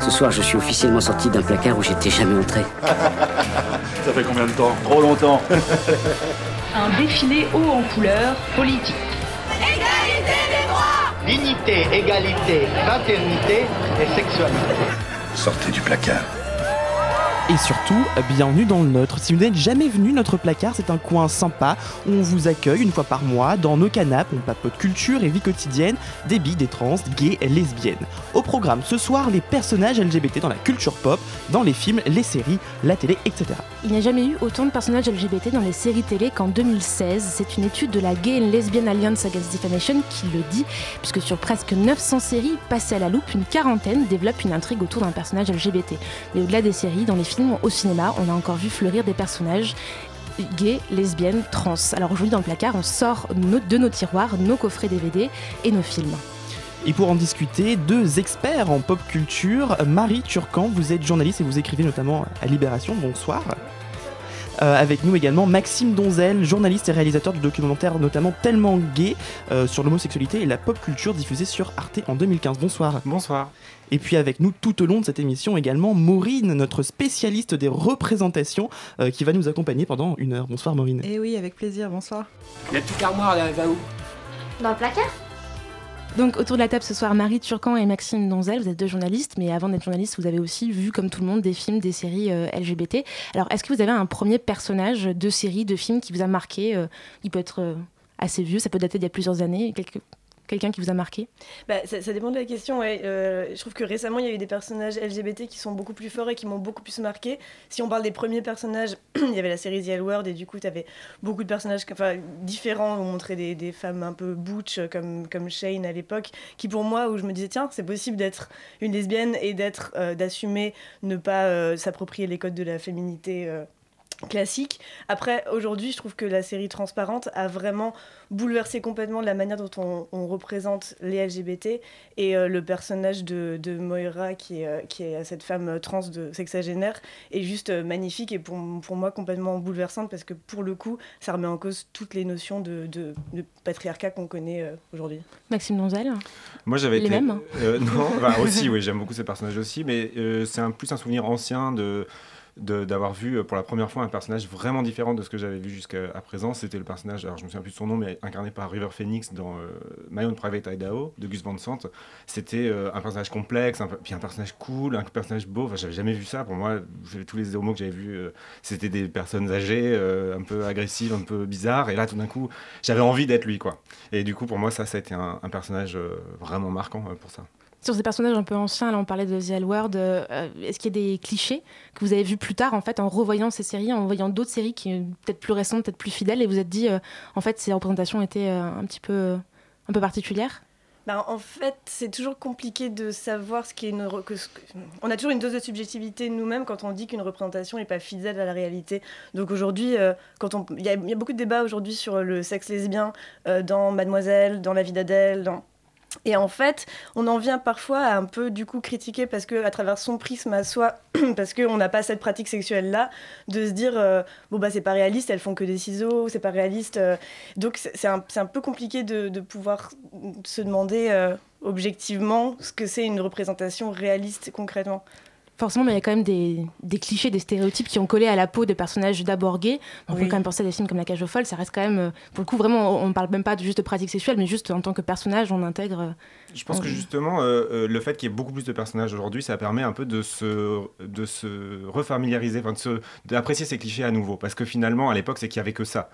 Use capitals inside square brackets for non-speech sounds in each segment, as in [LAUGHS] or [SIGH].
Ce soir, je suis officiellement sorti d'un placard où j'étais jamais entré. Ça fait combien de temps Trop longtemps. [LAUGHS] Un défilé haut en couleur politique. Égalité des droits Dignité, égalité, fraternité et sexualité. Sortez du placard. Et surtout, bienvenue dans le nôtre. Si vous n'êtes jamais venu, notre placard, c'est un coin sympa où on vous accueille une fois par mois. Dans nos canapes, on papote culture et vie quotidienne, des billes, des trans, gays, lesbiennes. Au programme ce soir, les personnages LGBT dans la culture pop, dans les films, les séries, la télé, etc. Il n'y a jamais eu autant de personnages LGBT dans les séries télé qu'en 2016. C'est une étude de la Gay and Lesbian Alliance Against Defamation qui le dit, puisque sur presque 900 séries passées à la loupe, une quarantaine développe une intrigue autour d'un personnage LGBT. Mais au-delà des séries, dans les films, au cinéma, on a encore vu fleurir des personnages gays, lesbiennes, trans. Alors aujourd'hui dans le placard, on sort de nos tiroirs nos coffrets DVD et nos films. Et pour en discuter, deux experts en pop culture. Marie Turcan, vous êtes journaliste et vous écrivez notamment à Libération. Bonsoir. Euh, avec nous également Maxime Donzel, journaliste et réalisateur du documentaire notamment Tellement Gay euh, sur l'homosexualité et la pop culture diffusée sur Arte en 2015. Bonsoir. Bonsoir. Et puis avec nous tout au long de cette émission également Maureen, notre spécialiste des représentations, euh, qui va nous accompagner pendant une heure. Bonsoir Maureen. Eh oui, avec plaisir, bonsoir. La petite armoire, elle va où? Dans le placard donc autour de la table ce soir, Marie Turcan et Maxime Donzel, vous êtes deux journalistes, mais avant d'être journaliste, vous avez aussi vu, comme tout le monde, des films, des séries euh, LGBT. Alors est-ce que vous avez un premier personnage de série, de film qui vous a marqué? Euh, Il peut être euh, assez vieux, ça peut dater d'il y a plusieurs années, quelques quelqu'un qui vous a marqué bah, ça, dépend de la question. Ouais. Euh, je trouve que récemment, il y a eu des personnages LGBT qui sont beaucoup plus forts et qui m'ont beaucoup plus marqué. Si on parle des premiers personnages, [CLEARS THROAT] il y avait la série The L World et du coup, tu avais beaucoup de personnages enfin, différents. On montrait des, femmes un peu butch comme, comme Shane à l'époque, qui pour moi, où je me disais, tiens, c'est possible d'être une lesbienne et d'être euh, d'assumer ne pas euh, s'approprier les codes de la féminité classique. Après, aujourd'hui, je trouve que la série Transparente a vraiment bouleversé complètement la manière dont on, représente les LGBT et euh, le personnage de, Moira, qui est, euh, qui est cette femme trans de sexagénaire, est juste euh, magnifique et pour, pour, moi complètement bouleversante parce que pour le coup, ça remet en cause toutes les notions de, de, patriarcat qu'on connaît aujourd'hui. Maxime Donzel Moi, j'avais été... Les mêmes Non, [LAUGHS] aussi, oui, j'aime beaucoup ce personnage aussi, mais c'est un, plus un souvenir ancien de d'avoir vu euh, pour la première fois un personnage vraiment différent de ce que j'avais vu jusqu'à présent. C'était le personnage, alors je me souviens plus de son nom, mais incarné par River Phoenix dans euh, My Own Private Idaho de Gus Van Sant. C'était euh, un personnage complexe, puis un personnage cool, un personnage beau. Enfin, j'avais jamais vu ça. Pour moi, tous les homos que j'avais vus, c'était des personnes âgées, un peu agressives, un peu bizarres. Et là, tout d'un coup, j'avais envie d'être lui, quoi. Et du coup, pour moi, ça, ça a été un personnage vraiment marquant pour ça. Sur ces personnages un peu anciens, là on parlait de The L euh, est-ce qu'il y a des clichés que vous avez vus plus tard en fait en revoyant ces séries, en voyant d'autres séries qui sont peut-être plus récentes, peut-être plus fidèles et vous êtes dit euh, en fait ces représentations étaient euh, un petit peu, un peu particulières? Ben, en fait, c'est toujours compliqué de savoir ce qui est une. On a toujours une dose de subjectivité nous-mêmes quand on dit qu'une représentation n'est pas fidèle à la réalité. Donc aujourd'hui, quand on, il y, a beaucoup de débats aujourd'hui sur le sexe lesbien dans Mademoiselle, dans La vie d'Adèle, dans et en fait, on en vient parfois à un peu du coup critiquer parce que à travers son prisme à soi, [CLEARS THROAT] parce qu'on n'a pas cette pratique sexuelle là, de se dire euh, bon bah c'est pas réaliste, elles font que des ciseaux, c'est pas réaliste. Euh. donc c'est un, un, peu compliqué de, de pouvoir se demander euh, objectivement ce que c'est une représentation réaliste concrètement forcément, mais il y a quand même des, clichés, des stéréotypes qui ont collé à la peau des personnages d'abord gays. On peut quand même penser à des films comme La Cage aux Folles, ça reste quand même, euh, pour le coup, vraiment, on ne parle même pas de juste de pratique sexuelle, mais juste en tant que personnage, on intègre. Euh, Je pense que justement, euh, le fait qu'il y ait beaucoup plus de personnages aujourd'hui, ça permet un peu de se, de se refamiliariser, d'apprécier ces clichés à nouveau. Parce que finalement, à l'époque, c'est qu'il n'y avait que ça.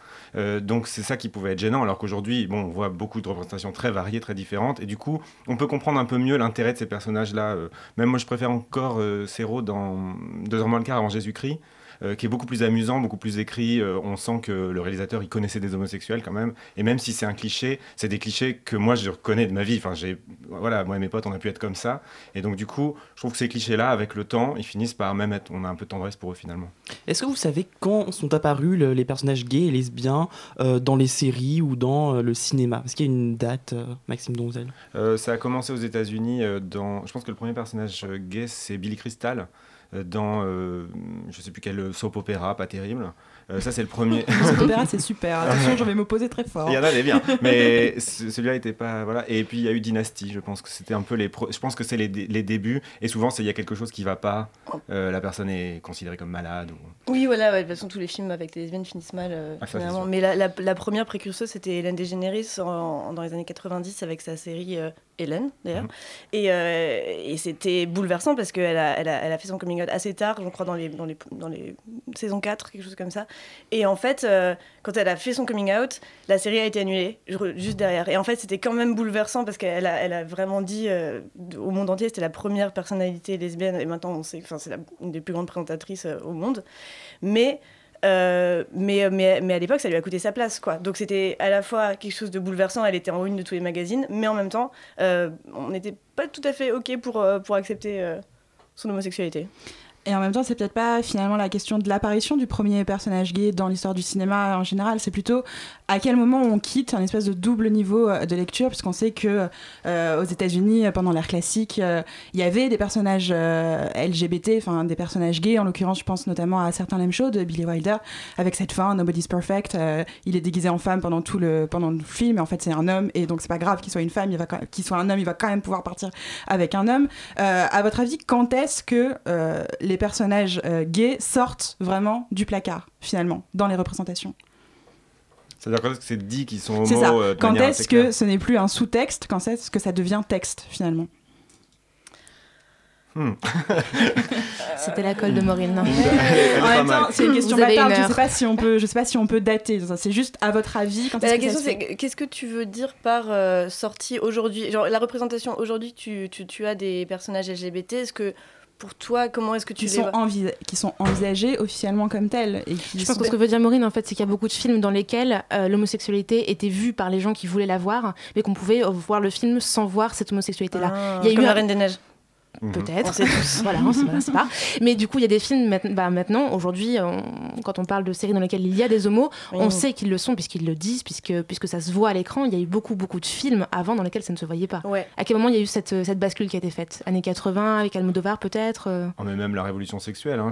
donc c'est ça qui pouvait être gênant, alors qu'aujourd'hui, bon, on voit beaucoup de représentations très variées, très différentes, et du coup, on peut comprendre un peu mieux l'intérêt de ces personnages-là. même moi, je préfère encore dans Deux heures moins le quart avant Jésus-Christ, euh, qui est beaucoup plus amusant, beaucoup plus écrit. Euh, on sent que le réalisateur, il connaissait des homosexuels quand même. Et même si c'est un cliché, c'est des clichés que moi, je reconnais de ma vie. Enfin, j'ai, voilà, moi et mes potes, on a pu être comme ça. Et donc, du coup, je trouve que ces clichés-là, avec le temps, ils finissent par même être, on a un peu de tendresse pour eux finalement. Est-ce que vous savez quand sont apparus les personnages gays et lesbiens euh, dans les séries ou dans le cinéma? Est-ce qu'il y a une date, Maxime Donzel? Ça a commencé aux États-Unis dans. Je pense que le premier personnage gay, c'est Billy Crystal. Dans je sais plus quel soap opéra, pas terrible. ça, c'est le premier. [LAUGHS] soap opéra, [LAUGHS] c'est super. Attention, je vais m'opposer très fort. Il y en a des bien, [LAUGHS] mais celui-là n'était pas voilà. Et puis il y a eu Dynasty. Je pense que c'était un peu les. Je pense que c'est les, les, débuts. Et souvent, il y a quelque chose qui va pas. la personne est considérée comme malade. Ou... Oui, voilà. de toute façon, tous les films avec les lesbiennes finissent mal. Ah, finalement. mais la, la, première précurseuse, c'était Hélène DeGeneres dans les années 90 avec sa série Hélène d'ailleurs. Mhm. Et, euh, et c'était bouleversant parce qu'elle a, elle a, elle a, fait son coming out assez tard, je crois dans les, dans les, dans les saisons 4, quelque chose comme ça. Et en fait, euh, quand elle a fait son coming out, la série a été annulée juste derrière. Et en fait, c'était quand même bouleversant parce qu'elle a, elle a vraiment dit euh, au monde entier, c'était la première personnalité lesbienne, et maintenant on sait, c'est une des plus grandes présentatrices au monde. Mais euh, mais, mais, mais, à l'époque, ça lui a coûté sa place. Quoi. Donc c'était à la fois quelque chose de bouleversant, elle était en une de tous les magazines, mais en même temps, euh, on n'était pas tout à fait OK pour, euh, pour accepter son homosexualité. Et en même temps, c'est peut-être pas finalement la question de l'apparition du premier personnage gay dans l'histoire du cinéma en général, c'est plutôt à quel moment on quitte un espèce de double niveau euh, de lecture, puisqu'on sait que euh, aux États-Unis, pendant l'ère classique, euh, il y avait des personnages LGBT, enfin des personnages gays. En l'occurrence, je pense notamment à certains Lem Show de Billy Wilder, avec cette fin Nobody's Perfect. il est déguisé en femme pendant tout le pendant le film, et en fait c'est un homme, et donc c'est pas grave qu'il soit une femme, il va qu'il soit un homme, il va quand même pouvoir partir avec un homme. à votre avis, quand est-ce que les personnages euh, gays sortent vraiment du placard, finalement, dans les représentations? C'est-à-dire que c'est dit qu'ils sont homo. C'est ça. Euh, quand est-ce que ce n'est plus un sous-texte Quand est-ce que ça devient texte, finalement? Hmm. [LAUGHS] C'était la colle de Maureen. [LAUGHS] Non. en même temps, c'est une question bâtarde. Je sais pas si on peut, je sais pas si on peut dater. C'est juste à votre avis. Quand bah, la question c'est qu'est-ce que tu veux dire par euh, sortie aujourd'hui? Genre la représentation aujourd'hui, tu, tu, tu, as des personnages LGBT. Est-ce que pour toi, comment est-ce que tu qui sont, qui sont envisagés officiellement comme tels et Je pense que ce que veut dire Maureen, en fait, c'est qu'il y a beaucoup de films dans lesquels euh, l'homosexualité était vue par les gens qui voulaient la voir, mais qu'on pouvait voir le film sans voir cette homosexualité-là. Ah, il y a eu la Reine des Neiges. Mhm. Peut-être. [LAUGHS] voilà, on sait, pas. Mais du coup, il y a des films bah, maintenant, aujourd'hui, quand on parle de séries dans lesquelles il y a des homos, on sait qu'ils le sont puisqu'ils le disent, puisque, puisque ça se voit à l'écran. Il y a eu beaucoup, beaucoup de films avant dans lesquels ça ne se voyait pas. À quel moment il y a eu cette, cette bascule qui a été faite? Années 80, avec Almodovar peut-être euh? oh, mais Même la révolution sexuelle. Hein,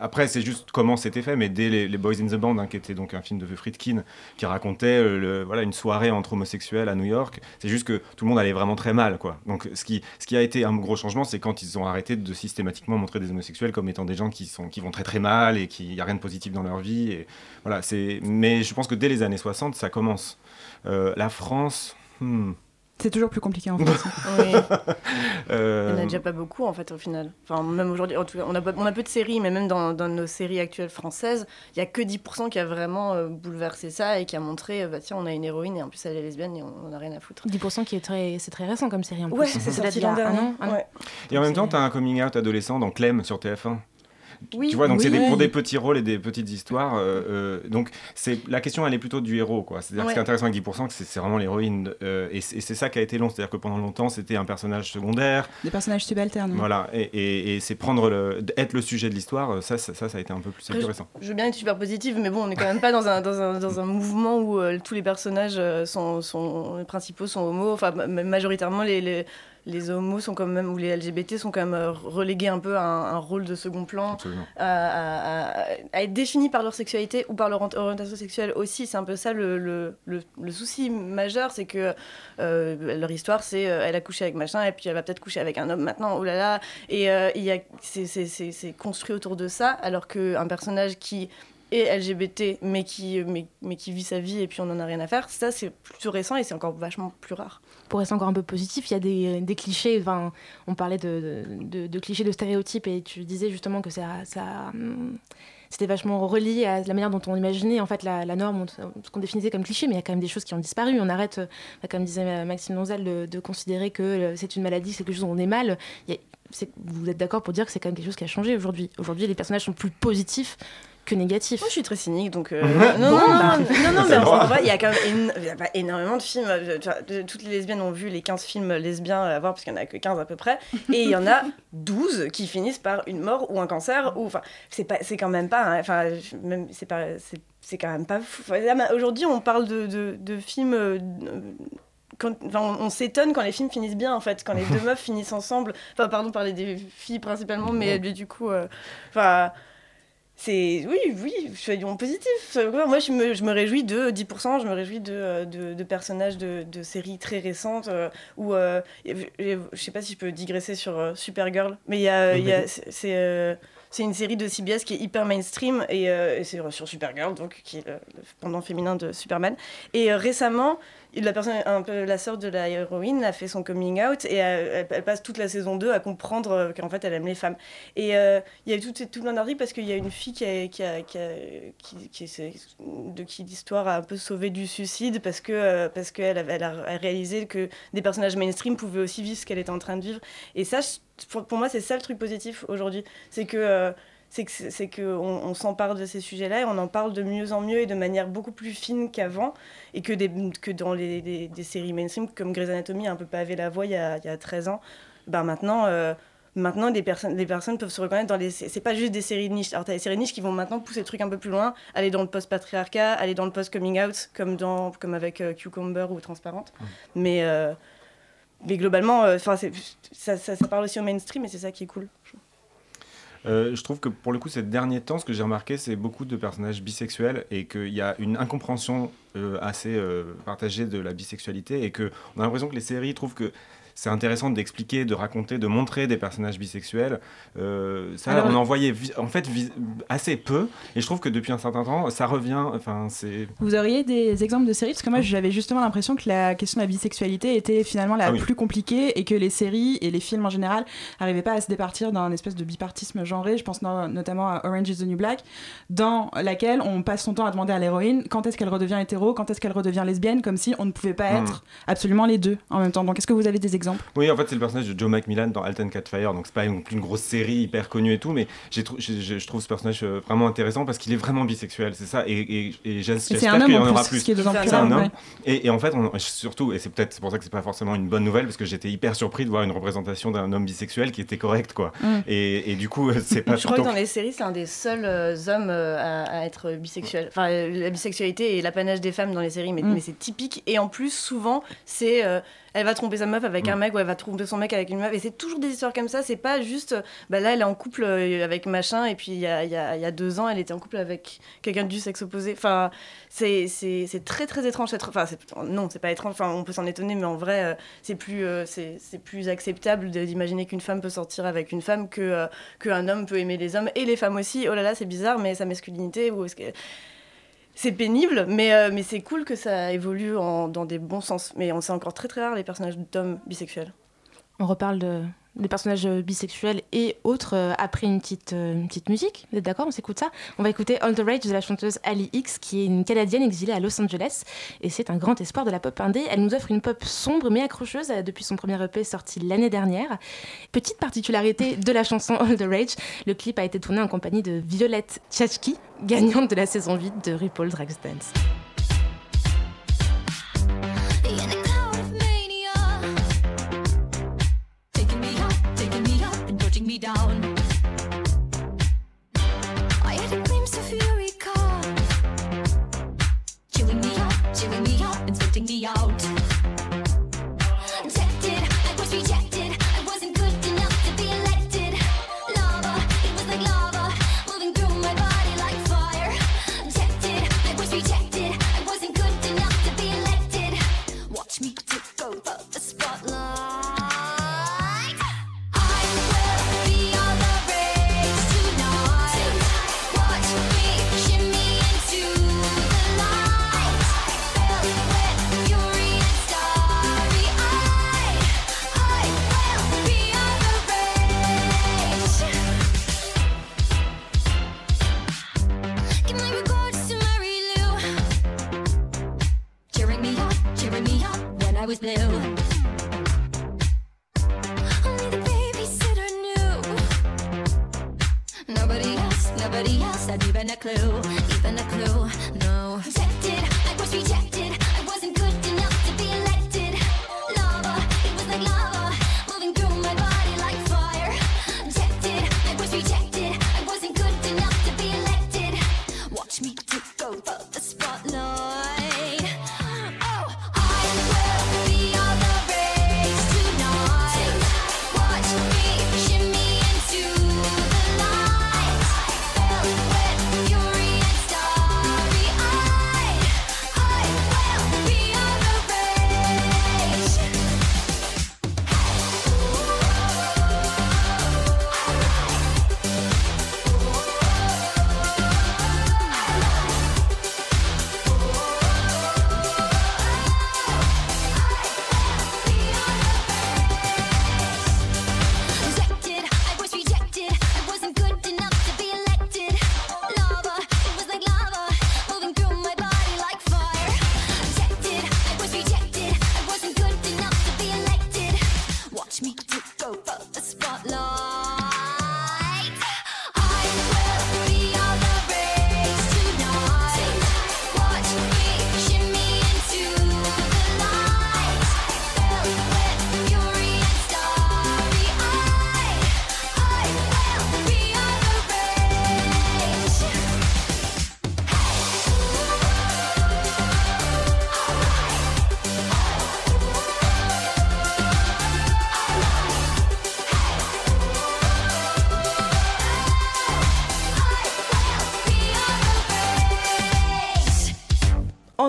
après, c'est juste comment c'était fait, mais dès les, Boys in the Band, hein, qui était donc un film de Friedkin, qui racontait euh, le, voilà, une soirée entre homosexuels à New York, c'est juste que tout le monde allait vraiment très mal. Quoi. Donc ce qui, ce qui a été un gros changement, c'est quand ils ont arrêté de systématiquement montrer des homosexuels comme étant des gens qui, sont, qui vont très très mal et qu'il n'y a rien de positif dans leur vie. Et voilà, mais je pense que dès les années 60, ça commence. Euh, la France... Hmm, c'est toujours plus compliqué en [LAUGHS] France. oui. Euh, Il n'y en a déjà pas beaucoup en fait au final. Enfin, même aujourd'hui, en tout cas, on a, on a peu de séries, mais même dans, dans nos séries actuelles françaises, il n'y a que 10% qui a vraiment euh, bouleversé ça et qui a montré, bah, tiens, on a une héroïne et en plus elle est lesbienne et on n'a rien à foutre. 10% qui est très, c'est très récent comme série en plus. Ouais, c'est sorti l'an dernier. Et en même temps, tu as un coming out adolescent dans Clem sur TF1 tu vois, donc c'est pour des petits rôles et des petites histoires. Euh, euh, donc c'est la question, elle est plutôt du héros, quoi. C'est-à-dire ce qui est intéressant avec 10%, c'est vraiment l'héroïne, euh, et c'est ça qui a été long. C'est-à-dire que pendant longtemps, c'était un personnage secondaire, des personnages subalternes. Voilà, et, c'est prendre le, être le sujet de l'histoire. Ça, ça, ça, a été un peu plus intéressant. Je, veux bien être super positive, mais bon, on n'est quand même pas dans un, dans un, dans un mouvement où tous les personnages sont, sont les principaux sont homo. Enfin, majoritairement les, les les homos sont quand même, ou les LGBT sont quand même euh, relégués un peu à un, rôle de second plan, à, être définis par leur sexualité ou par leur orientation sexuelle aussi. C'est un peu ça le, le, le, souci majeur, c'est que euh, leur histoire, c'est euh, elle a couché avec machin et puis elle va peut-être coucher avec un homme maintenant, oh là là. Et c'est construit autour de ça, alors qu'un personnage qui est LGBT mais qui, mais, qui vit sa vie et puis on n'en a rien à faire, ça c'est plutôt récent et c'est encore vachement plus rare pour rester encore un peu positif, il y a des, clichés. Enfin, on parlait de, clichés, de stéréotypes, et tu disais justement que ça c'était vachement relié à la manière dont on imaginait en fait la, norme, ce qu'on définissait comme cliché, mais il y a quand même des choses qui ont disparu. On arrête, euh, comme disait Maxime Nonzel, de, considérer que euh, c'est une maladie, c'est quelque chose où on est mal. vous êtes d'accord pour dire que c'est quand même quelque chose qui a changé aujourd'hui. Aujourd'hui, les personnages sont plus positifs que négatif. Moi, je suis très cynique, donc. Euh, non, non, [LAUGHS] non, non, mais en vrai, il y a quand même énormément de films. Euh, toutes les lesbiennes ont vu les 15 films lesbiens à voir, parce qu'il n'y en a que 15 à peu près. Et il y en a 12 qui finissent par une mort ou un cancer. Ou, enfin, c'est quand même pas. Hein, enfin, même, c'est pas. C'est quand même pas fou. Aujourd'hui, on parle de, de, de films. Euh, quand, enfin, on, on s'étonne quand les films finissent bien en fait, quand les deux [LAUGHS] meufs finissent ensemble. Enfin, pardon, parler des filles principalement, mais du coup, euh, enfin. C'est oui, oui, soyons positifs. Moi, je me, je me réjouis de 10%, je me réjouis de, de, de personnages de, de séries très récentes. euh, où, euh, je sais pas si je peux digresser sur euh, Supergirl, mais il y a, a- c'est c'est, euh, c'est une série de CBS qui est hyper mainstream et, euh, et c'est sur Supergirl, donc qui est le, pendant féminin de Superman. Et récemment, la sœur de la héroïne, a fait son coming out et elle, passe toute la saison 2 à comprendre euh, qu'en fait elle aime les femmes. Et euh, il y a eu tout, tout plein d'articles parce qu'il y a une fille qui qui qui qui- de qui l'histoire a un peu sauvé du suicide parce que euh, parce qu'elle elle a réalisé que des personnages mainstream pouvaient aussi vivre ce qu'elle était en train de vivre. Et ça, pour, pour moi, c'est ça le truc positif aujourd'hui, c'est que c'est c'est que on, s'empare de ces sujets-là et on en parle de mieux en mieux et de manière beaucoup plus fine qu'avant et que des que dans les, des- des séries mainstream comme Grey's Anatomy a un peu pavé la voie il y a, il y a 13 ans. Ben maintenant. euh, Maintenant, les personnes, les personnes peuvent se reconnaître dans les. C'est pas juste des séries de niche. Alors, t'as des séries de niche qui vont maintenant pousser le truc un peu plus loin, aller dans le post-patriarcat, aller dans le post-coming out, comme, dans, comme avec euh, Cucumber ou Transparente. Mais, euh, mais globalement, euh, ça, ça parle aussi au mainstream et c'est ça qui est cool. Euh, je trouve que pour le coup, ces derniers temps, ce que j'ai remarqué, c'est beaucoup de personnages bisexuels et qu'il y a une incompréhension euh, assez euh, partagée de la bisexualité et qu'on a l'impression que les séries trouvent que c'est intéressant d'expliquer, de raconter, de montrer des personnages bisexuels. Euh, ça, Alors- on en voyait en fait assez peu et je trouve que depuis un certain temps, ça revient. Enfin, c'est. Vous auriez des exemples de séries? Parce que moi, j'avais justement l'impression que la question de la bisexualité était finalement la Ah oui. plus compliquée et que les séries et les films en général n'arrivaient pas à se départir d'un espèce de bipartisme genré. Je pense no- notamment à Orange is the New Black, dans laquelle on passe son temps à demander à l'héroïne quand est-ce qu'elle redevient hétéro, quand est-ce qu'elle redevient lesbienne, comme si on ne pouvait pas Mm. être absolument les deux en même temps. Donc, est-ce que vous avez des exemples Oui, en fait, c'est le personnage de Joe McMillan dans Alton Catfire, donc c'est pas non plus une grosse série hyper connue et tout, mais j'ai je trouve ce personnage euh, vraiment intéressant parce qu'il est vraiment bisexuel, c'est ça, et, et, et j'espère un homme qu'il y en en aura plus, plus. C'est un homme. ouais. Et, et en fait, on- surtout, et c'est peut-être c'est pour ça que c'est pas forcément une bonne nouvelle, parce que j'étais hyper surpris de voir une représentation d'un homme bisexuel qui était correct, quoi. Mm. Et, et du coup, c'est pas [LAUGHS] Je crois que dans les séries, c'est un des seuls euh, hommes euh, à, à être bisexuel. Enfin, euh, la bisexualité est l'apanage des femmes dans les séries, mais, Mm. mais c'est typique. Et en plus, souvent, c'est. euh, elle va tromper sa meuf avec Mm. un mec ou elle va tromper son mec avec une meuf. Et c'est toujours des histoires comme ça. C'est pas juste. Bah là, elle est en couple euh, avec machin, et puis il y a, y a- il y a deux ans, elle était en couple avec quelqu'un du sexe opposé. Enfin, c'est c'est- c'est très très étrange. cette- Enfin, c'est- non, c'est pas étrange. Enfin, on peut s'en étonner, mais en vrai, euh, c'est plus, euh, c'est c'est plus acceptable d'imaginer qu'une femme peut sortir avec une femme que euh, qu'un homme peut aimer les hommes et les femmes aussi. Oh là là, c'est bizarre, mais sa masculinité ou est-ce que c'est pénible, mais, euh, mais c'est cool que ça évolue en- dans des bons sens. Mais on sait encore très très rare les personnages d'hommes bisexuels. On reparle de, des personnages euh, bisexuels et autres euh, après une petite, euh, une petite musique. Vous êtes d'accord On s'écoute ça? On va écouter All the Rage de la chanteuse Ali X, qui est une Canadienne exilée à Los Angeles. Et c'est un grand espoir de la pop indé. Elle nous offre une pop sombre mais accrocheuse depuis son premier EP sorti l'année dernière. Petite particularité de la chanson All the Rage, le clip a été tourné en compagnie de Violette Tchachki, gagnante de la saison 8 de RuPaul Drag Dance. Me down.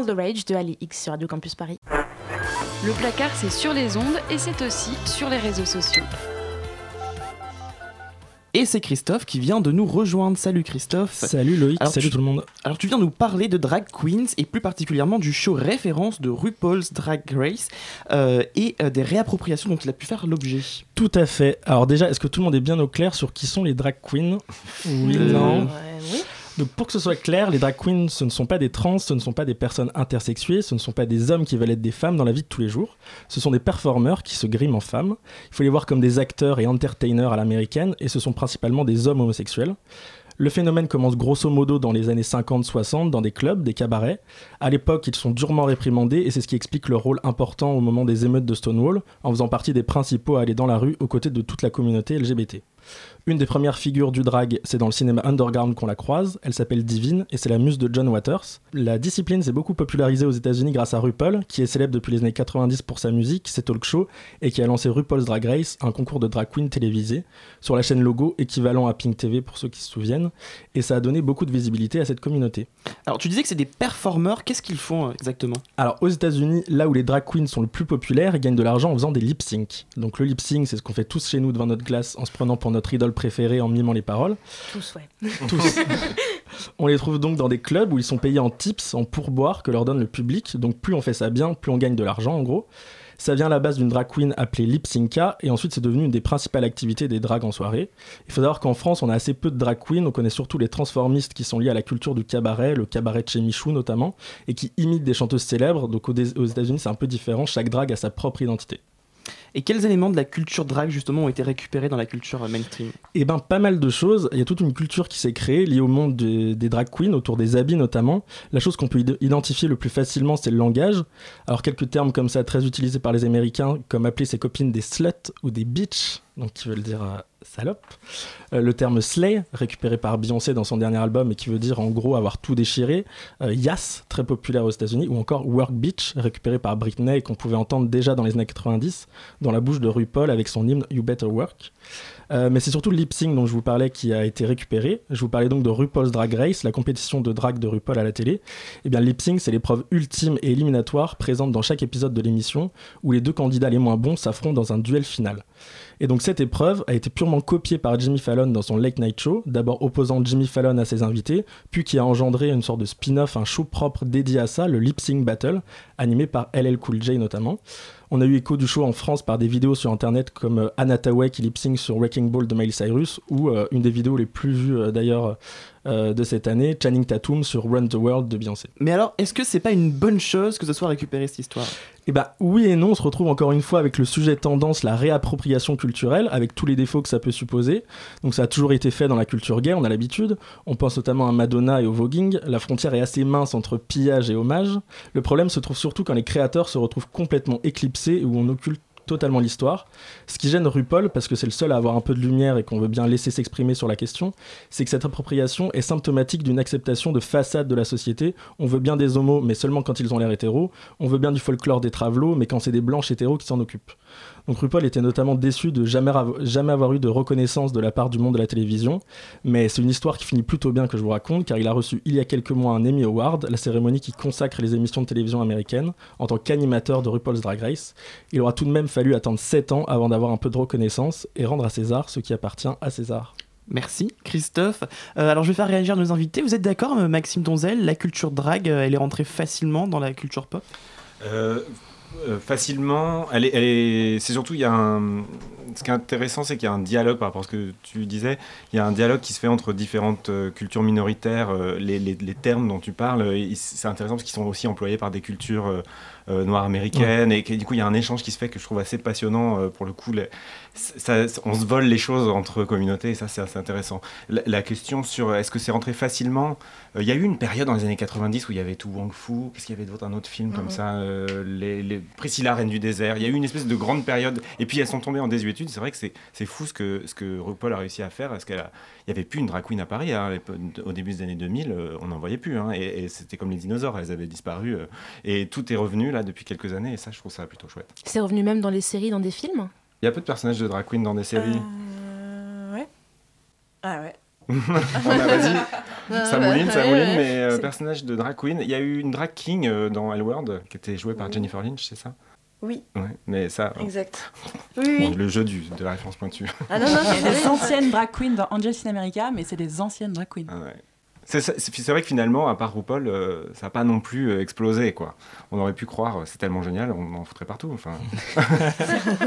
All the Rage de Ali X sur Radio Campus Paris. Le placard, c'est sur les ondes et c'est aussi sur les réseaux sociaux. Et c'est Christophe qui vient de nous rejoindre. Salut Christophe. Salut Loïc, Alors, salut tu- tout le monde. Alors tu viens nous parler de drag queens et plus particulièrement du show référence de RuPaul's Drag Race euh, et euh, des réappropriations dont il a pu faire l'objet. Tout à fait. Alors déjà, est-ce que tout le monde est bien au clair sur qui sont les drag queens? Oui, Euh, non. oui. Donc pour que ce soit clair, les drag queens, ce ne sont pas des trans, ce ne sont pas des personnes intersexuées, ce ne sont pas des hommes qui veulent être des femmes dans la vie de tous les jours. Ce sont des performeurs qui se griment en femmes. Il faut les voir comme des acteurs et entertainers à l'américaine, et ce sont principalement des hommes homosexuels. Le phénomène commence grosso modo dans les années 50-60 dans des clubs, des cabarets. À l'époque, ils sont durement réprimandés et c'est ce qui explique leur rôle important au moment des émeutes de Stonewall, en faisant partie des principaux à aller dans la rue aux côtés de toute la communauté LGBT. Une des premières figures du drag, c'est dans le cinéma underground qu'on la croise. Elle s'appelle Divine et c'est la muse de John Waters. La discipline s'est beaucoup popularisée aux États-Unis grâce à RuPaul, qui est célèbre depuis les années 90 pour sa musique, ses talk shows, et qui a lancé RuPaul's Drag Race, un concours de drag queen télévisé, sur la chaîne Logo, équivalent à Pink TV pour ceux qui se souviennent. Et ça a donné beaucoup de visibilité à cette communauté. Alors tu disais que c'est des performeurs, qu'est-ce qu'ils font euh, exactement? Alors aux États-Unis, là où les drag queens sont le plus populaires, ils gagnent de l'argent en faisant des lip sync. Donc le lip sync, c'est ce qu'on fait tous chez nous devant notre glace en se prenant pour notre idole préférée en mimant les paroles. Tous, ouais. [LAUGHS] Tous. [LAUGHS] on les trouve donc dans des clubs où ils sont payés en tips, en pourboire que leur donne le public. Donc plus on fait ça bien, plus on gagne de l'argent en gros. Ça vient à la base d'une drag queen appelée Lip Synca et ensuite c'est devenu une des principales activités des drags en soirée. Il faut savoir qu'en France on a assez peu de drag queens, on connaît surtout les transformistes qui sont liés à la culture du cabaret, le cabaret de chez Michou notamment, et qui imitent des chanteuses célèbres. Donc aux, aux États-Unis c'est un peu différent, chaque drag a sa propre identité. Et quels éléments de la culture drag justement ont été récupérés dans la culture euh, mainstream? Eh ben, pas mal de choses. Il y a toute une culture qui s'est créée liée au monde des, des drag queens, autour des habits notamment. La chose qu'on peut id- identifier le plus facilement, c'est le langage. Alors, quelques termes comme ça, très utilisés par les Américains, comme appeler ses copines des sluts ou des bitches, donc qui veulent dire euh, salope. Euh, le terme slay, récupéré par Beyoncé dans son dernier album et qui veut dire en gros avoir tout déchiré. Euh, Yas, très populaire aux États-Unis. Ou encore work bitch, récupéré par Britney et qu'on pouvait entendre déjà dans les années 90 dans la bouche de RuPaul avec son hymne You Better Work. Euh, mais c'est surtout le lip sync dont je vous parlais qui a été récupéré. Je vous parlais donc de RuPaul's Drag Race, la compétition de drag de RuPaul à la télé. Et bien, le lip sync, c'est l'épreuve ultime et éliminatoire présente dans chaque épisode de l'émission où les deux candidats les moins bons s'affrontent dans un duel final. Et donc cette épreuve a été purement copiée par Jimmy Fallon dans son Late Night Show, d'abord opposant Jimmy Fallon à ses invités, puis qui a engendré une sorte de spin-off, un show propre dédié à ça, le Lip Sync Battle, animé par LL Cool J notamment. On a eu écho du show en France par des vidéos sur internet comme euh, Anna Tawai qui lip sync sur Wrecking Ball de Miley Cyrus ou euh, une des vidéos les plus vues euh, d'ailleurs euh, de cette année, Channing Tatum sur Run the World de Beyoncé. Mais alors, est-ce que c'est pas une bonne chose que ce soit récupéré cette histoire? Eh bah oui et non, on se retrouve encore une fois avec le sujet tendance, la réappropriation culturelle, avec tous les défauts que ça peut supposer. Donc ça a toujours été fait dans la culture gay, on a l'habitude. On pense notamment à Madonna et au voguing. La frontière est assez mince entre pillage et hommage. Le problème se trouve surtout quand les créateurs se retrouvent complètement éclipsés où on occulte totalement l'histoire. Ce qui gêne RuPaul, parce que c'est le seul à avoir un peu de lumière et qu'on veut bien laisser s'exprimer sur la question, c'est que cette appropriation est symptomatique d'une acceptation de façade de la société. On veut bien des homos, mais seulement quand ils ont l'air hétéros. On veut bien du folklore des travelots, mais quand c'est des blanches hétéros qui s'en occupent. Donc RuPaul était notamment déçu de jamais, avo- jamais avoir eu de reconnaissance de la part du monde de la télévision, mais c'est une histoire qui finit plutôt bien que je vous raconte, car il a reçu il y a quelques mois un Emmy Award, la cérémonie qui consacre les émissions de télévision américaines, en tant qu'animateur de RuPaul's Drag Race. Il aura tout de même fallu attendre 7 ans avant d'avoir un peu de reconnaissance et rendre à César ce qui appartient à César. Merci Christophe. Euh, alors je vais faire réagir nos invités. Vous êtes d'accord euh, Maxime Donzel La culture drag, euh, elle est rentrée facilement dans la culture pop? Euh, facilement, elle est, c'est surtout il y a. Ce qui est intéressant, c'est qu'il y a un dialogue par rapport à ce que tu disais. Il y a un dialogue qui se fait entre différentes euh, cultures minoritaires. euh, les, les- termes dont tu parles, euh, c'est intéressant parce qu'ils sont aussi employés par des cultures euh, euh, noire américaine, et que du coup il y a un échange qui se fait que je trouve assez passionnant euh, pour le coup. les- ça- ça- on se vole les choses entre communautés, et ça c'est assez intéressant. La, la question sur est-ce que c'est rentré facilement, euh, il y a eu une période dans les années 90 où il y avait tout Wong Fu, qu'est-ce qu'il y avait d'autre, un autre film comme Mhm. ça, euh, les, les Priscilla, Reine du désert, il y a eu une espèce de grande période, et puis elles sont tombées en désuétude, c'est vrai que c'est fou ce que, ce que RuPaul a réussi à faire, parce qu'il n'y avait plus une drag queen à Paris, hein, au début des années 2000, euh, on n'en voyait plus, hein, et, et c'était comme les dinosaures, elles avaient disparu, euh, et tout est revenu là depuis quelques années, et ça je trouve ça plutôt chouette. C'est revenu même dans les séries, dans des films Il y a peu de personnages de drag queen dans des séries. Euh, ouais. Ah ouais. [LAUGHS] Ah bah, vas-y, [LAUGHS] ça mouline, ça mouline, ouais. mais euh, personnage de drag queen, il y a eu une drag king euh, dans Hellworld qui était jouée par Jennifer Lynch, c'est ça? Oui. Ouais, mais ça. euh, Exact. [LAUGHS] Oui, oui. bon, le jeu du, de la référence pointue. Ah non, non, Il y a c'est des anciennes drag queens dans Angels in America, mais c'est des anciennes drag queens. Ah ouais. C'est vrai que finalement, à part RuPaul, euh, ça n'a pas non plus euh, explosé. quoi. On aurait pu croire, euh, c'est tellement génial, on en foutrait partout. Enfin, [LAUGHS]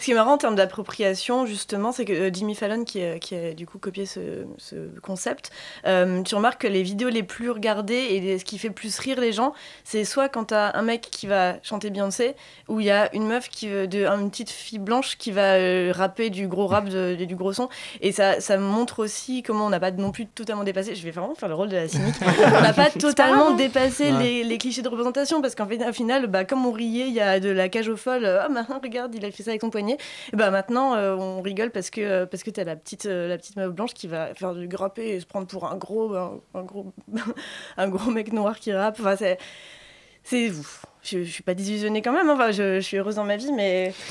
Ce qui est marrant en termes d'appropriation, justement, c'est que euh, Jimmy Fallon, qui, a- qui a du coup copié ce, ce concept, euh, tu remarques que les vidéos les plus regardées et les- ce qui fait plus rire les gens, c'est soit quand t'as un mec qui va chanter Beyoncé, ou il y a une meuf, qui, de, une petite fille blanche qui va euh, rapper du gros rap, de- du gros son. Et ça, ça montre aussi comment on n'a pas non plus totalement dépassé. Je vais vraiment faire le rôle de la cynique. on n'a [LAUGHS] pas totalement hein. dépassé Ouais. les, les clichés de représentation parce qu'en fait, au final, bah, comme on riait, il y a de la cage aux folles. Ah, maintenant, regarde, il a fait ça avec son poignet. Et bah maintenant, euh, on rigole parce que, euh, parce que t'as la petite, euh, la petite meuf blanche qui va faire du grapper et se prendre pour un gros, un, un gros, [LAUGHS] un gros mec noir qui rappe. Enfin, c'est. C'est. ouf. Je, je suis pas désillusionnée quand même, hein. enfin, je, je suis heureuse dans ma vie, mais [LAUGHS]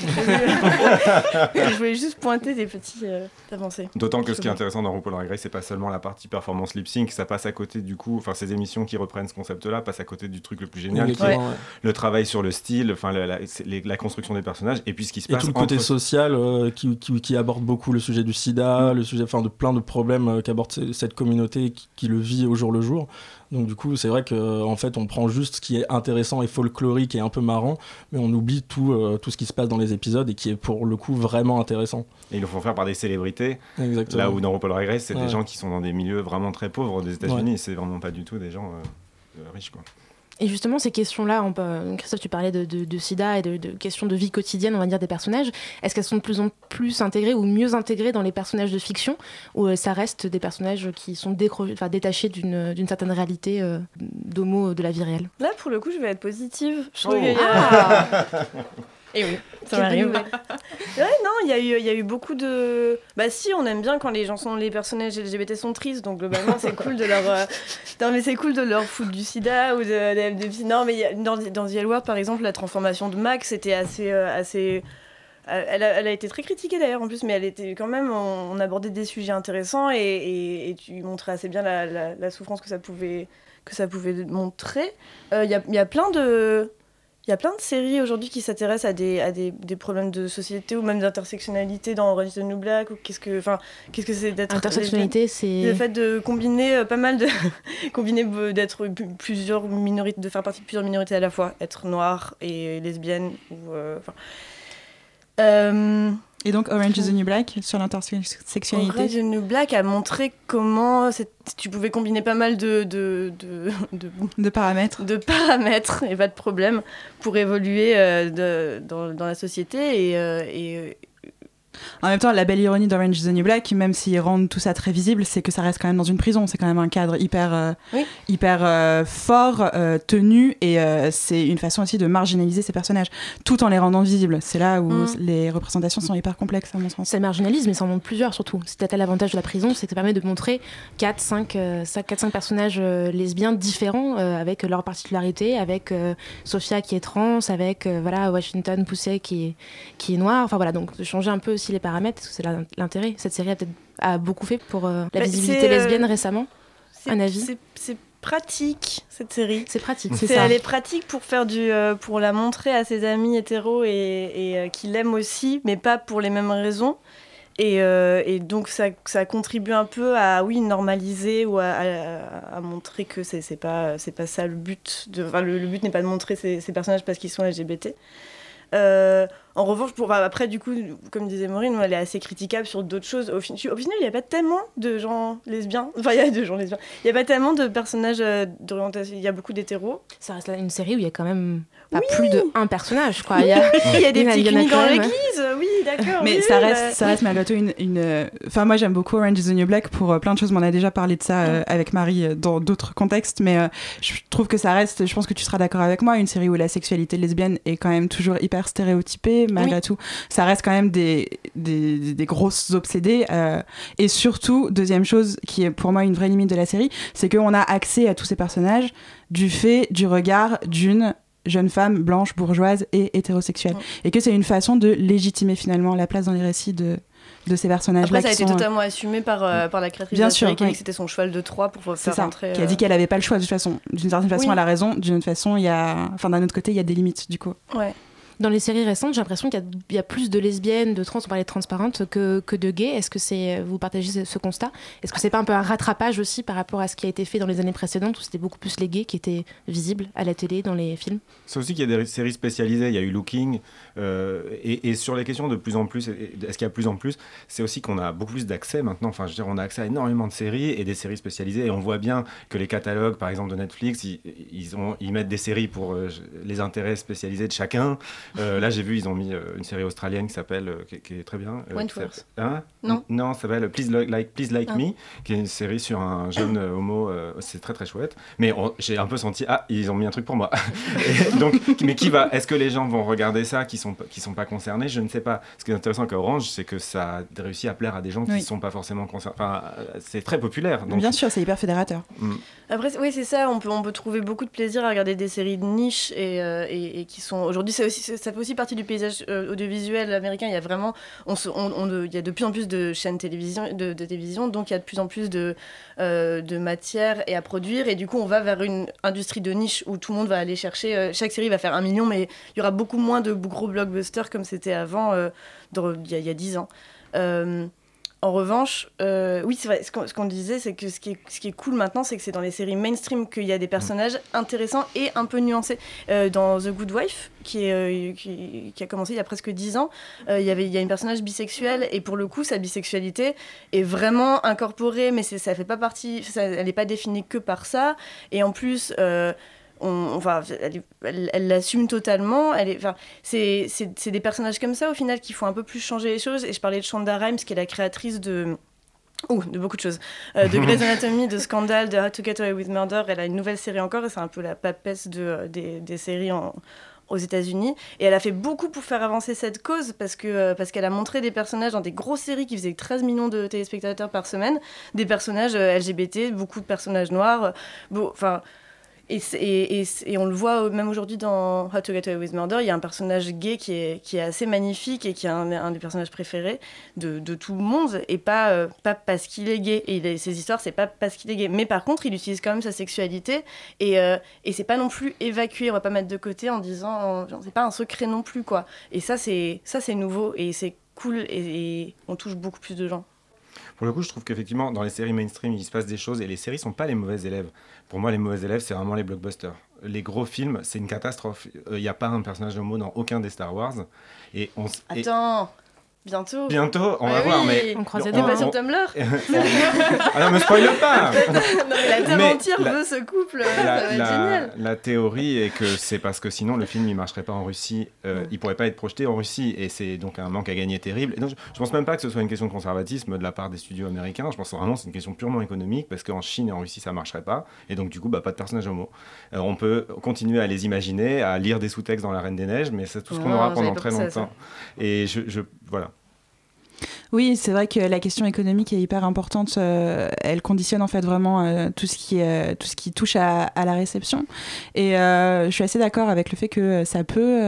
je voulais juste pointer des petits euh, avancées. D'autant que ce qui est intéressant dans RuPaul Drag Race, c'est pas seulement la partie performance lip sync, ça passe à côté du coup, enfin ces émissions qui reprennent ce concept-là passent à côté du truc le plus génial, qui est Exactement, ouais. le travail sur le style, enfin la, construction des personnages, et puis ce qui se Et passe tout le côté entre- social euh, qui, qui- qui aborde beaucoup le sujet du sida, le sujet enfin, de plein de problèmes euh, qu'aborde cette communauté qui, qui le vit au jour le jour. Donc du coup, c'est vrai qu'en en fait, on prend juste ce qui est intéressant et folklorique et un peu marrant, mais on oublie tout, euh, tout ce qui se passe dans les épisodes et qui est pour le coup vraiment intéressant. Et ils le font faire par des célébrités. Exactement. Là où dans RuPaul Race, c'est Ouais. des gens qui sont dans des milieux vraiment très pauvres des États-Unis. C'est vraiment pas du tout des gens euh, euh, riches. Quoi. Et justement, ces questions-là, Christophe, tu parlais de, de- de sida et de, de questions de vie quotidienne, on va dire, des personnages. Est-ce qu'elles sont de plus en plus intégrées ou mieux intégrées dans les personnages de fiction Ou euh, ça reste des personnages qui sont décro- enfin, détachés d'une certaine réalité euh, d'homo de la vie réelle? Là, pour le coup, je vais être positive. Je trouve Oh. Ah. [LAUGHS] Et oui, [LAUGHS] ça m'arrive. Ouais, non, il y, a eu- y a eu beaucoup de. Bah, si, on aime bien quand les gens sont. Les personnages LGBT sont tristes, donc globalement, c'est cool de leur. euh, [LAUGHS] Non, mais c'est cool de leur foutre du sida ou de. de- de- Non, mais il y a- dans, dans The L Word, par exemple, la transformation de Max était assez. euh, assez... euh, Elle a, elle a été très critiquée d'ailleurs en plus, mais elle était quand même. On, on abordait des sujets intéressants et, et- et tu montrais assez bien la, la- la souffrance que ça pouvait, que ça pouvait montrer. Euh, Il y, a, y a plein de. Il y a plein de séries aujourd'hui qui s'intéressent à, des, à des, des problèmes de société ou même d'intersectionnalité dans Orange is the New Black ou qu'est-ce que enfin qu'est-ce que c'est d'être Intersectionnalité, c'est- le fait de combiner euh, pas mal de [LAUGHS] combiner d'être plusieurs minorités de faire partie de plusieurs minorités à la fois être noire et lesbienne ou euh, euh, Et donc Orange is the New Black sur l'intersectionnalité. Orange is the New Black a montré comment tu pouvais combiner pas mal de de, de, de, de paramètres. de paramètres et pas de problème pour évoluer euh, dans, dans la société et, euh, et, euh, En même temps, la belle ironie d'Orange is the New Black, même s'ils rendent tout ça très visible, c'est que ça reste quand même dans une prison. C'est quand même un cadre hyper, euh, hyper euh, fort, euh, tenu, et c'est une façon aussi de marginaliser ces personnages, tout en les rendant visibles. C'est là où Mm. les représentations sont hyper complexes, à mon sens. Ça marginalise, mais ça en montre plusieurs surtout. C'est peut-être l'avantage de la prison, c'est que ça permet de montrer 4-5 personnages lesbiens différents, avec leurs particularités, avec Sophia qui est trans, avec voilà, Washington Pousset qui est, qui est noir. Enfin voilà, donc de changer un peu aussi les paramètres, parce que c'est l'in- l'intérêt. Cette série a peut-être a beaucoup fait pour euh, la Bah, visibilité euh, lesbienne récemment. Un avis c'est- pratique cette série. C'est pratique, C'est c'est ça. Elle est pratique pour faire du, euh, pour la montrer à ses amis hétéros et, et, euh, qui l'aiment aussi, mais pas pour les mêmes raisons. Et, euh, et donc ça, ça contribue un peu à oui normaliser ou à, à- à montrer que c'est c'est pas c'est pas ça le but. De, enfin, le, le but n'est pas de montrer ces, ces personnages parce qu'ils sont LGBT. Euh, en revanche, pour, après, du coup, comme disait Maureen, elle est assez critiquable sur d'autres choses. Au, au final, il n'y a pas tellement de gens lesbiens. Enfin, il y a de gens lesbiens. Il n'y a pas tellement de personnages euh, d'orientation. Il y a beaucoup d'hétéros. Ça reste une série où il y a quand même pas plus de un personnage, quoi. Il y a, [LAUGHS] Il y a des il petits cliniques dans l'église. Oui, d'accord. Mais oui, ça reste, bah, ça reste malgré tout une. une, euh, Enfin, moi j'aime beaucoup Orange is the New Black pour euh, plein de choses. mais On a déjà parlé de ça euh, avec Marie euh, dans d'autres contextes, mais euh, je trouve que ça reste. Je pense que tu seras d'accord avec moi. Une série où la sexualité lesbienne est quand même toujours hyper stéréotypée, malgré Oui. tout. Ça reste quand même des, des, des grosses obsédées. euh, et surtout, deuxième chose qui est pour moi une vraie limite de la série, c'est qu'on a accès à tous ces personnages du fait du regard d'une jeune femme blanche, bourgeoise et hétérosexuelle. Et que c'est une façon de légitimer finalement la place dans les récits de, de ces personnages-là. Après, ça a été sont, euh, totalement assumé par, euh, par la créatrice Bien de sûr, qui a dit que c'était son cheval de Troie pour faire ça, rentrer. qui a euh, dit qu'elle avait pas le choix de toute façon. D'une certaine façon, Oui. elle a raison. D'une autre façon, il y a, enfin d'un autre côté, il y a des limites du coup. Ouais. Dans les séries récentes, j'ai l'impression qu'il y a- plus de lesbiennes, de trans, on parlait de transparentes, que, que de gays. Est-ce que c'est, vous partagez ce, constat? Est-ce que c'est pas un peu un rattrapage aussi par rapport à ce qui a été fait dans les années précédentes où c'était beaucoup plus les gays qui étaient visibles à la télé, dans les films? C'est aussi qu'il y a des séries spécialisées, il y a eu Looking, euh, et, sur les questions de plus en plus, est-ce qu'il y a plus en plus, c'est aussi qu'on a beaucoup plus d'accès maintenant, enfin je veux dire, on a accès à énormément de séries et des séries spécialisées, et on voit bien que les catalogues, par exemple de Netflix, ils, ils, ont, ils mettent des séries pour euh, les intérêts spécialisés de chacun. Euh, là j'ai vu, ils ont mis euh, une série australienne qui s'appelle, euh, qui, qui est très bien. Wentworth. Hein? Non. Non, ça s'appelle Please Like, Please like Ah. Me, qui est une série sur un jeune homo, c'est très très chouette. Mais j'ai un peu senti, ah, ils ont mis un truc pour moi. [LAUGHS] Donc, mais qui va Est-ce que les gens vont regarder ça qui sont qui sont pas concernés? Je ne sais pas. Ce qui est intéressant avec Orange, c'est que ça a réussi à plaire à des gens qui Oui. ne sont pas forcément concernés. Enfin, c'est très populaire. Donc, Bien sûr, c'est hyper fédérateur. Mm. Après, oui, c'est ça. On peut, on peut trouver beaucoup de plaisir à regarder des séries de niche et, euh, et, qui sont aujourd'hui, aussi, ça fait aussi partie du paysage euh, audiovisuel américain. Il y a vraiment, on se- on- on il y a de plus en plus de chaînes télévision, de, télévision, donc il y a de plus en plus de, euh, de matière et à produire. Et du coup, on va vers une industrie de niche où tout le monde va aller chercher. euh, chaque série va faire un million, mais il y aura beaucoup moins de gros blockbusters comme c'était avant, il y, a- il y a dix ans. En revanche, euh, oui, c'est vrai, ce qu'on disait, c'est que ce qui, est, cool maintenant, c'est que c'est dans les séries mainstream qu'il y a des personnages intéressants et un peu nuancés. Euh, dans The Good Wife, euh, qui, a commencé il y a presque 10 ans, il y avait- a une personnage bisexuel, et pour le coup, sa bisexualité est vraiment incorporée, mais ça fait pas partie, ça- elle n'est pas définie que par ça. Et en plus, on, enfin, elle l'assume totalement. Elle est, enfin, c'est, des personnages comme ça, au final, qui font un peu plus changer les choses. Et je parlais de Shonda Rhimes, qui est la créatrice de... Ouh, de beaucoup de choses. Euh, de [LAUGHS] Grey's Anatomy, de Scandal, de How to Get Away with Murder. Elle a une nouvelle série encore, et c'est un peu la papesse de, euh, des, des séries en, aux États-Unis. Et elle a fait beaucoup pour faire avancer cette cause, parce que euh, parce qu'elle a montré des personnages dans des grosses séries qui faisaient 13 millions de téléspectateurs par semaine, des personnages euh, LGBT, beaucoup de personnages noirs. euh, Enfin... Et, on le voit même aujourd'hui dans How to Get Away with Murder, il y a un personnage gay qui est, assez magnifique et qui est un, des personnages préférés de, tout le monde, et pas, euh, pas parce qu'il est gay. Et il ses histoires, c'est pas parce qu'il est gay. Mais par contre, il utilise quand même sa sexualité, et, euh, c'est pas non plus évacué, on va pas mettre de côté en disant, c'est pas un secret non plus, quoi. Et ça, c'est nouveau, et c'est cool, et on touche beaucoup plus de gens. Pour le coup, je trouve qu'effectivement, dans les séries mainstream, il se passe des choses et les séries sont pas les mauvais élèves. Pour moi, les mauvais élèves, c'est vraiment les blockbusters. Les gros films, c'est une catastrophe. Il n'y a pas un personnage homo dans aucun des Star Wars. Et on Attends, bientôt. Bientôt, on va Ah voir, oui. mais. On croise. T'es pas sur Tumblr [LAUGHS] ah non, me spoil pas [LAUGHS] non, mais la Terre Mais entière la- veut ce couple, ça la, va être la- génial. la théorie est que c'est parce que sinon le film il marcherait pas en Russie, euh, il pourrait pas être projeté en Russie et c'est donc un manque à gagner terrible. Et donc, je, je pense même pas que ce soit une question de conservatisme de la part des studios américains. Je pense vraiment que c'est une question purement économique parce qu'en Chine et en Russie ça marcherait pas et donc du coup bah, pas de personnage homo. Euh, on peut continuer à les imaginer, à lire des sous-textes dans La Reine des Neiges, mais c'est tout ce qu'on Non, aura pendant très longtemps. Et je, je Oui, c'est vrai que la question économique est hyper importante. euh, elle conditionne en fait vraiment euh, tout, ce qui, euh, tout ce qui touche à, la réception. Et je suis assez d'accord avec le fait que ça peut,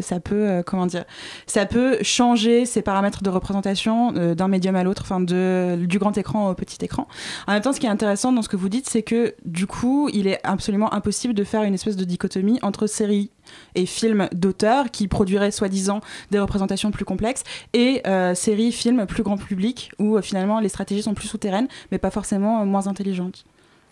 ça peut, comment dire, ça peut changer ses paramètres de représentation d'un médium à l'autre, enfin du grand écran au petit écran. En même temps, ce qui est intéressant dans ce que vous dites, c'est que du coup, il est absolument impossible de faire une espèce de dichotomie entre séries et films d'auteurs qui produiraient soi-disant des représentations plus complexes et euh, séries, films plus grand public où euh, finalement les stratégies sont plus souterraines mais pas forcément euh, moins intelligentes.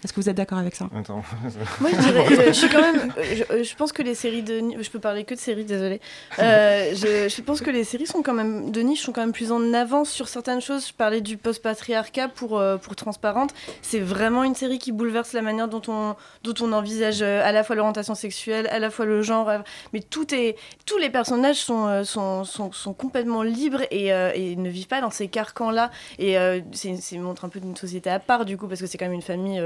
Est-ce que vous êtes d'accord avec ça? Attends. [LAUGHS] Moi, je dirais, je, je suis quand même, je, je pense que les séries de, je peux parler que de séries, désolé. Euh, je, je pense que les séries sont quand même de niche, sont quand même plus en avance sur certaines choses. Je parlais du post-patriarcat pour euh, pour Transparente. C'est vraiment une série qui bouleverse la manière dont on dont on envisage euh, à la fois l'orientation sexuelle, à la fois le genre. euh, Mais tout est, tous les personnages sont euh, sont, sont, sont complètement libres et, euh, et ne vivent pas dans ces carcans-là. Et euh, c'est c'est montre un peu d'une société à part du coup parce que c'est quand même une famille.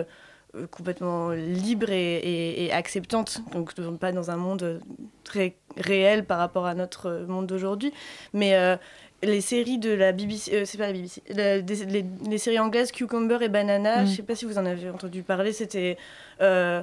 Euh, complètement libre et, et- et acceptante, donc pas dans un monde très réel par rapport à notre monde d'aujourd'hui. Mais euh, les séries de la BBC, euh, c'est pas la BBC, la- des- les, les séries anglaises Cucumber et Banana, Mm. je sais pas si vous en avez entendu parler, c'était... euh,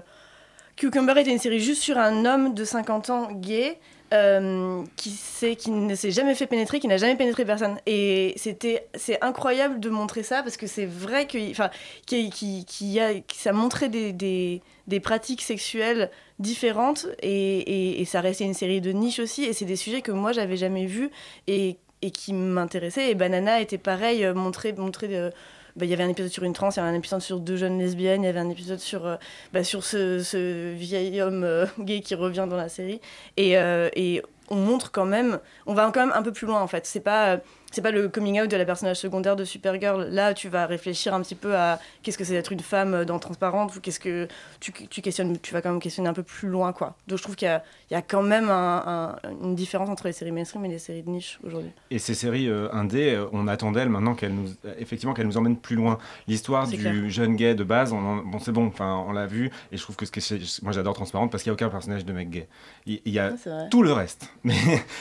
Cucumber était une série juste sur un homme de 50 ans gay euh, qui, ne s'est jamais fait pénétrer, qui n'a jamais pénétré personne. Et c'est incroyable de montrer ça parce que c'est vrai que, enfin, qui, qui, a, ça montrait des, des, pratiques sexuelles différentes et, et, ça restait une série de niche aussi. Et c'est des sujets que moi j'avais jamais vus et, et qui m'intéressaient. Et Banana était pareil, euh, montré, montré de- bah, il y avait un épisode sur une trans, il y avait un épisode sur deux jeunes lesbiennes, il y avait un épisode sur, euh, bah, sur ce, vieil homme euh, gay qui revient dans la série. Et, euh, et on montre quand même, on va quand même un peu plus loin en fait. C'est pas, c'est pas le coming out de la personnage secondaire de Supergirl. Là, tu vas réfléchir un petit peu à qu'est-ce que c'est d'être une femme euh, dans Transparente ou qu'est-ce que tu, tu questionnes, tu vas quand même questionner un peu plus loin quoi. Donc je trouve qu'il y a, il y a quand même un- un- une différence entre les séries mainstream et les séries de niche aujourd'hui. Et ces séries euh, indé, euh, on attend d'elles maintenant qu'elles nous, euh, effectivement, qu'elles nous emmènent plus loin. L'histoire du clair. jeune gay de base, on en- bon, c'est bon, enfin, on l'a vu, et je trouve que ce que c'est- moi j'adore Transparente parce qu'il n'y a aucun personnage de mec gay. Il, il y a Ah, tout le reste. [LAUGHS] Mais,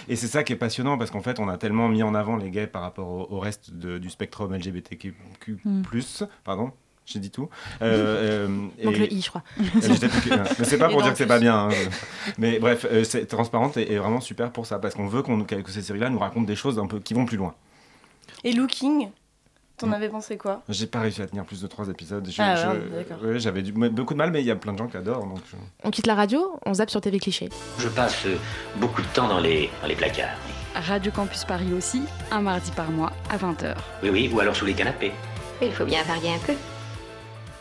et c'est ça qui est passionnant parce qu'en fait, on a tellement mis en avant les gays par rapport au, au reste de- du spectrum LGBTQ+, Hmm. pardon. J'ai dit tout. [LAUGHS] Euh, euh, et- le i, je crois. [LAUGHS] Euh, que- Mais c'est pas pour dire que c'est pas bien. hein. Mais bref, euh, c'est transparente et, et vraiment super pour ça parce qu'on veut qu'on, que ces séries-là nous racontent des choses un peu qui vont plus loin. Et Looking, t'en Mm. avais pensé quoi? J'ai pas réussi à tenir plus de trois épisodes. Ah, ouais, ouais, j'avais beaucoup de mal, mais il y a plein de gens qui adorent. Donc je- On quitte la radio, on zappe sur TV Cliché. Je passe euh, beaucoup de temps dans les, dans les placards. Radio Campus Paris aussi, un mardi par mois à 20h. Oui, oui, ou alors sous les canapés. Il faut bien varier un peu.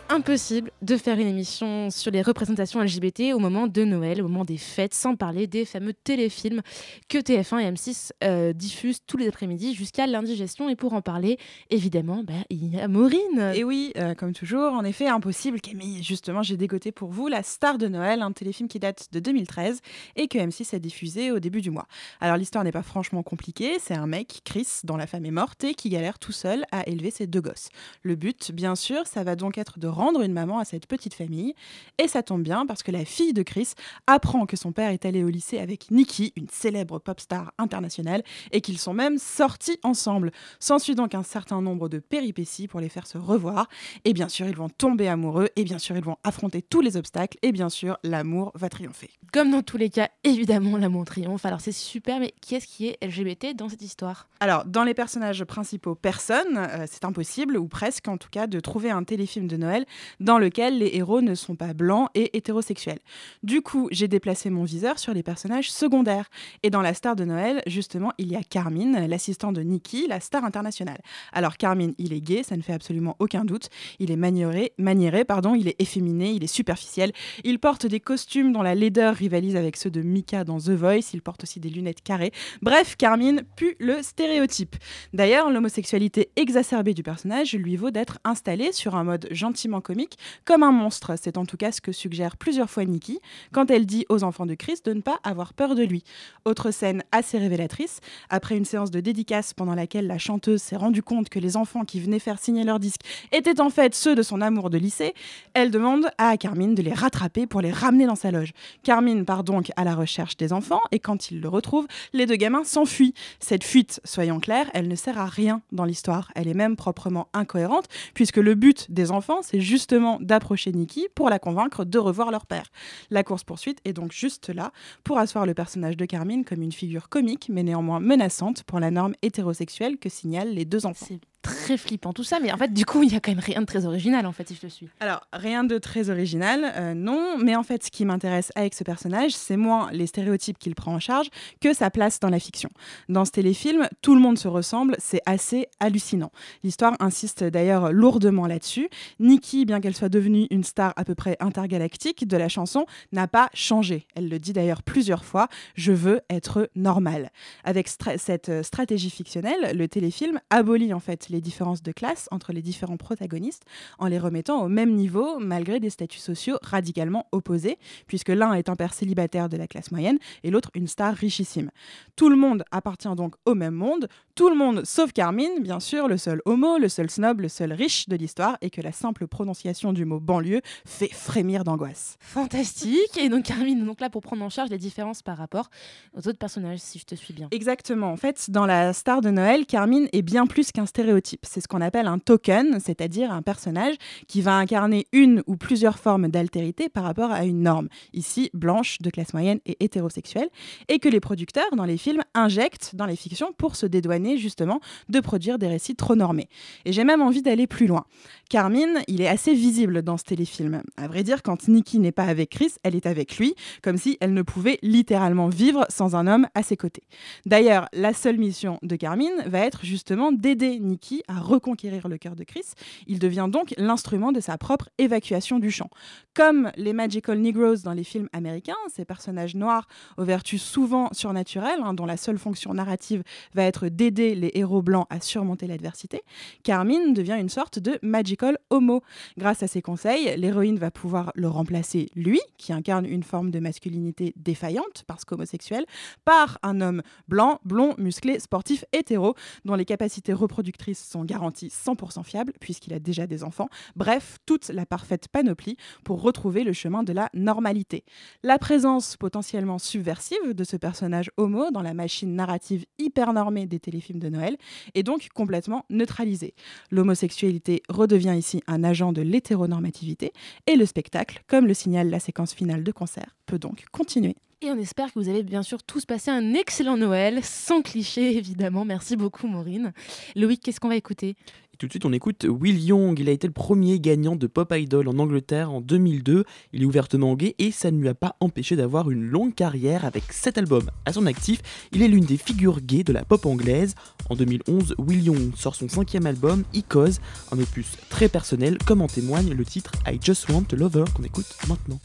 Impossible de faire une émission sur les représentations LGBT au moment de Noël, au moment des fêtes, sans parler des fameux téléfilms que TF1 et M6 euh, diffusent tous les après-midi jusqu'à l'indigestion. Et pour en parler, évidemment, bah, il y a Maureen. Et oui, euh, comme toujours, en effet, impossible, Camille. Justement, j'ai dégoté pour vous La Star de Noël, un téléfilm qui date de 2013 et que M6 a diffusé au début du mois. Alors, l'histoire n'est pas franchement compliquée. C'est un mec, Chris, dont la femme est morte et qui galère tout seul à élever ses deux gosses. Le but, bien sûr, ça va donc être de rendre une maman à cette petite famille. Et ça tombe bien parce que la fille de Chris apprend que son père est allé au lycée avec Nikki, une célèbre pop star internationale, et qu'ils sont même sortis ensemble. S'ensuit donc un certain nombre de péripéties pour les faire se revoir. Et bien sûr, ils vont tomber amoureux, et bien sûr, ils vont affronter tous les obstacles, et bien sûr, l'amour va triompher. Comme dans tous les cas, évidemment, l'amour triomphe. Alors c'est super, mais qui est-ce qui est LGBT dans cette histoire? Alors, dans les personnages principaux, personne, euh, c'est impossible, ou presque en tout cas, de trouver un téléfilm de Noël dans lequel les héros ne sont pas blancs et hétérosexuels. Du coup, j'ai déplacé mon viseur sur les personnages secondaires. Et dans la star de Noël, justement, il y a Carmine, l'assistant de Nikki, la star internationale. Alors, Carmine, il est gay, ça ne fait absolument aucun doute. Il est maniéré, maniéré pardon, il est efféminé, il est superficiel. Il porte des costumes dont la laideur rivalise avec ceux de Mika dans The Voice. Il porte aussi des lunettes carrées. Bref, Carmine pue le stéréotype. D'ailleurs, l'homosexualité exacerbée du personnage lui vaut d'être installé sur un mode gentiment comique comme un monstre. C'est en tout cas ce que suggère plusieurs fois Nikki quand elle dit aux enfants de Chris de ne pas avoir peur de lui. Autre scène assez révélatrice, après une séance de dédicace pendant laquelle la chanteuse s'est rendue compte que les enfants qui venaient faire signer leur disque étaient en fait ceux de son amour de lycée, elle demande à Carmine de les rattraper pour les ramener dans sa loge. Carmine part donc à la recherche des enfants et quand il le retrouve, les deux gamins s'enfuient. Cette fuite, soyons clairs, elle ne sert à rien dans l'histoire. Elle est même proprement incohérente puisque le but des enfants, c'est justement d'approcher Nikki pour la convaincre de revoir leur père. La course-poursuite est donc juste là pour asseoir le personnage de Carmine comme une figure comique mais néanmoins menaçante pour la norme hétérosexuelle que signalent les deux enfants. Très flippant tout ça, mais en fait, du coup, il y a quand même rien de très original, en fait, si je te suis. Alors, rien de très original, euh, non, mais en fait, ce qui m'intéresse avec ce personnage, c'est moins les stéréotypes qu'il prend en charge que sa place dans la fiction. Dans ce téléfilm, tout le monde se ressemble, c'est assez hallucinant. L'histoire insiste d'ailleurs lourdement là-dessus. Nikki, bien qu'elle soit devenue une star à peu près intergalactique de la chanson, n'a pas changé. Elle le dit d'ailleurs plusieurs fois, je veux être normale. Avec cette euh, stratégie fictionnelle, le téléfilm abolit en fait les différences de classe entre les différents protagonistes en les remettant au même niveau malgré des statuts sociaux radicalement opposés, puisque l'un est un père célibataire de la classe moyenne et l'autre une star richissime. Tout le monde appartient donc au même monde, tout le monde sauf Carmine, bien sûr, le seul homo, le seul snob, le seul riche de l'histoire, et que la simple prononciation du mot banlieue fait frémir d'angoisse. Fantastique. Et donc, Carmine est donc là pour prendre en charge les différences par rapport aux autres personnages, si je te suis bien. Exactement. En fait, dans la star de Noël, Carmine est bien plus qu'un stéréotype. C'est ce qu'on appelle un token, c'est-à-dire un personnage qui va incarner une ou plusieurs formes d'altérité par rapport à une norme, ici blanche, de classe moyenne et hétérosexuelle, et que les producteurs dans les films injectent dans les fictions pour se dédouaner justement de produire des récits trop normés. Et j'ai même envie d'aller plus loin. Carmine, il est assez visible dans ce téléfilm. À vrai dire, quand Nikki n'est pas avec Chris, elle est avec lui, comme si elle ne pouvait littéralement vivre sans un homme à ses côtés. D'ailleurs, la seule mission de Carmine va être justement d'aider Nikki à reconquérir le cœur de Chris. Il devient donc l'instrument de sa propre évacuation du champ. Comme les Magical Negroes dans les films américains, ces personnages noirs aux vertus souvent surnaturelles, hein, dont la seule fonction narrative va être d'aider les héros blancs à surmonter l'adversité, Carmine devient une sorte de magical homo. Grâce à ses conseils, l'héroïne va pouvoir le remplacer, lui, qui incarne une forme de masculinité défaillante parce qu'homosexuel, par un homme blanc, blond, musclé, sportif, hétéro, dont les capacités reproductrices sont garanties 100% fiables puisqu'il a déjà des enfants. Bref, toute la parfaite panoplie pour retrouver le chemin de la normalité. La présence potentiellement subversive de ce personnage homo dans la machine narrative hyper normée des téléfilms de Noël est donc complètement neutralisée. L'homosexualité redevient ici un agent de l'hétéronormativité et le spectacle, comme le signale la séquence finale de concert, peut donc continuer. Et on espère que vous avez bien sûr tous passé un excellent Noël, sans cliché [LAUGHS] évidemment. Merci beaucoup Maureen. Loïc, qu'est-ce qu'on va écouter? Et tout de suite, on écoute Will Young. Il a été le premier gagnant de Pop Idol en Angleterre en 2002. Il est ouvertement gay et ça ne lui a pas empêché d'avoir une longue carrière avec 7 albums à son actif. Il est l'une des figures gays de la pop anglaise. En 2011, Will Young sort son cinquième album, Icos, un opus très personnel, comme en témoigne le titre I Just Want a Lover qu'on écoute maintenant.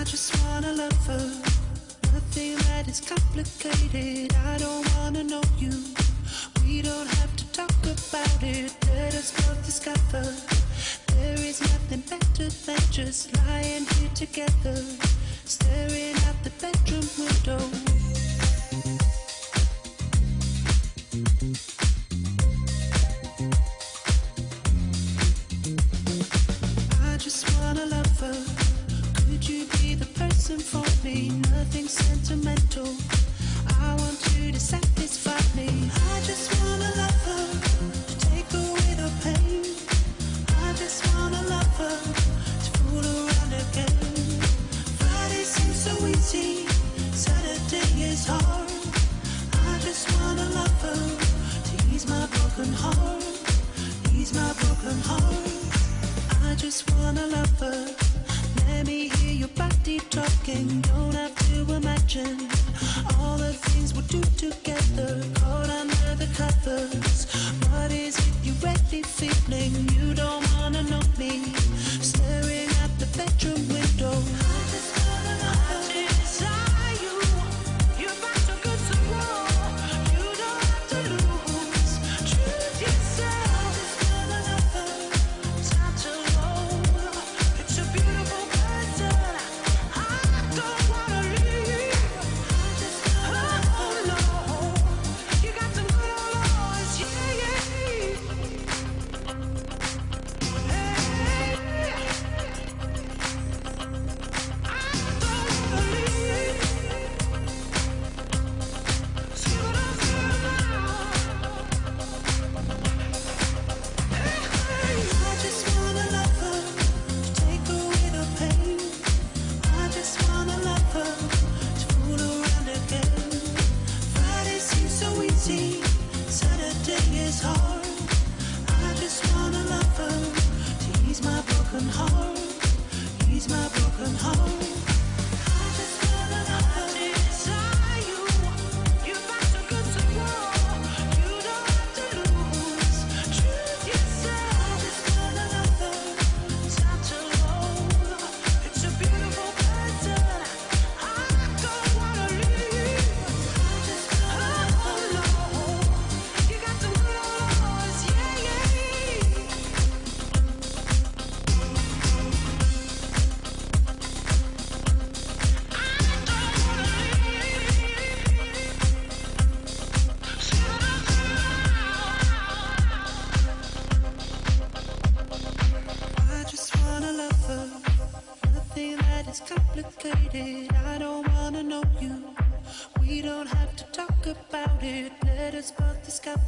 I just wanna love her. Nothing that is complicated. I don't wanna know you. We don't have to talk about it. Let us both discover. There is nothing better than just lying here together. Staring out the bedroom window. Nothing for me, nothing sentimental. I want you to satisfy me. I just wanna love her, to take away the pain. I just wanna love her, to fool around again. Friday seems so easy, Saturday is hard. I just wanna love her, to ease my broken heart, ease my broken heart. I just wanna love her. Let me hear you keep talking, don't have to imagine all the things we'll do together, caught under the covers. What is it you really feeling? You don't wanna know me, staring at the bedroom window.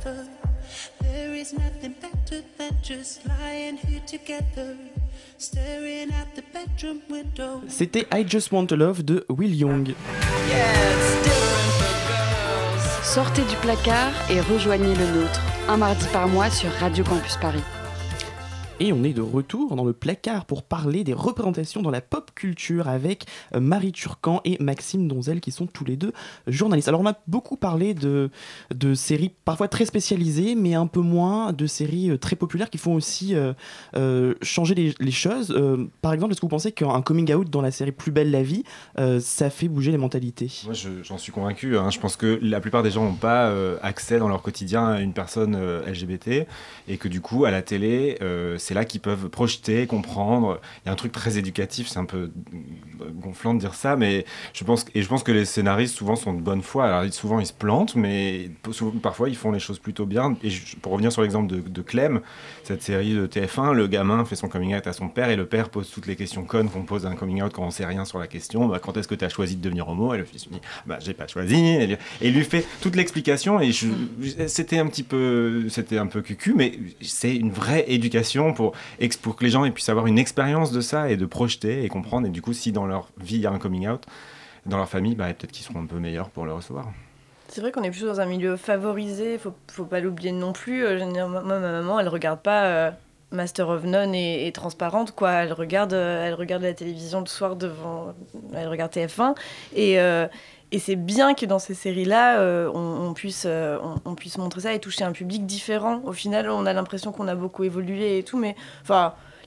Both discover. There is nothing better than just lying here together. Staring at the bedroom window. C'était I Just Want to Love de Will Young. Sortez du placard et rejoignez le nôtre, un mardi par mois sur Radio Campus Paris. Et on est de retour dans le placard pour parler des représentations dans la pop culture avec euh, Marie Turcan et Maxime Donzel qui sont tous les deux journalistes. Alors on a beaucoup parlé de, de séries parfois très spécialisées mais un peu moins de séries euh, très populaires qui font aussi euh, changer les, choses. Par exemple, est-ce que vous pensez qu'un coming out dans la série Plus belle la vie, ça fait bouger les mentalités? Moi, je- j'en suis convaincu. hein. Je pense que la plupart des gens n'ont pas accès dans leur quotidien à une personne LGBT et que du coup, à la télé, euh, c'est là qu'ils peuvent projeter, comprendre. Il y a un truc très éducatif, c'est un peu gonflant de dire ça, mais je pense, et je pense que les scénaristes souvent sont de bonne foi. Alors, souvent, ils se plantent, mais parfois, ils font les choses plutôt bien. Et pour revenir sur l'exemple de, Clem, cette série de TF1, le gamin fait son coming out à son père et le père pose toutes les questions connes qu'on pose à un coming out quand on sait rien sur la question. Bah, quand est-ce que tu as choisi de devenir homo? Et le fils lui dit bah, J'ai pas choisi. Et lui, et lui fait toute l'explication. Et c'était un petit peu, c'était un peu cucu, mais c'est une vraie éducation pour, que les gens puissent avoir une expérience de ça et de projeter et comprendre. Et du coup, si dans leur vie il y a un coming out, dans leur famille, bah, peut-être qu'ils seront un peu meilleurs pour le recevoir. C'est vrai qu'on est plutôt dans un milieu favorisé, faut, faut pas l'oublier non plus. Euh, Moi, ma maman, elle regarde pas euh, Master of None et, Transparente, quoi. Elle regarde, euh, elle regarde la télévision le soir devant. Elle regarde TF1. Et, et c'est bien que dans ces séries-là, euh, on, puisse, euh, puisse montrer ça et toucher un public différent. Au final, on a l'impression qu'on a beaucoup évolué et tout, mais.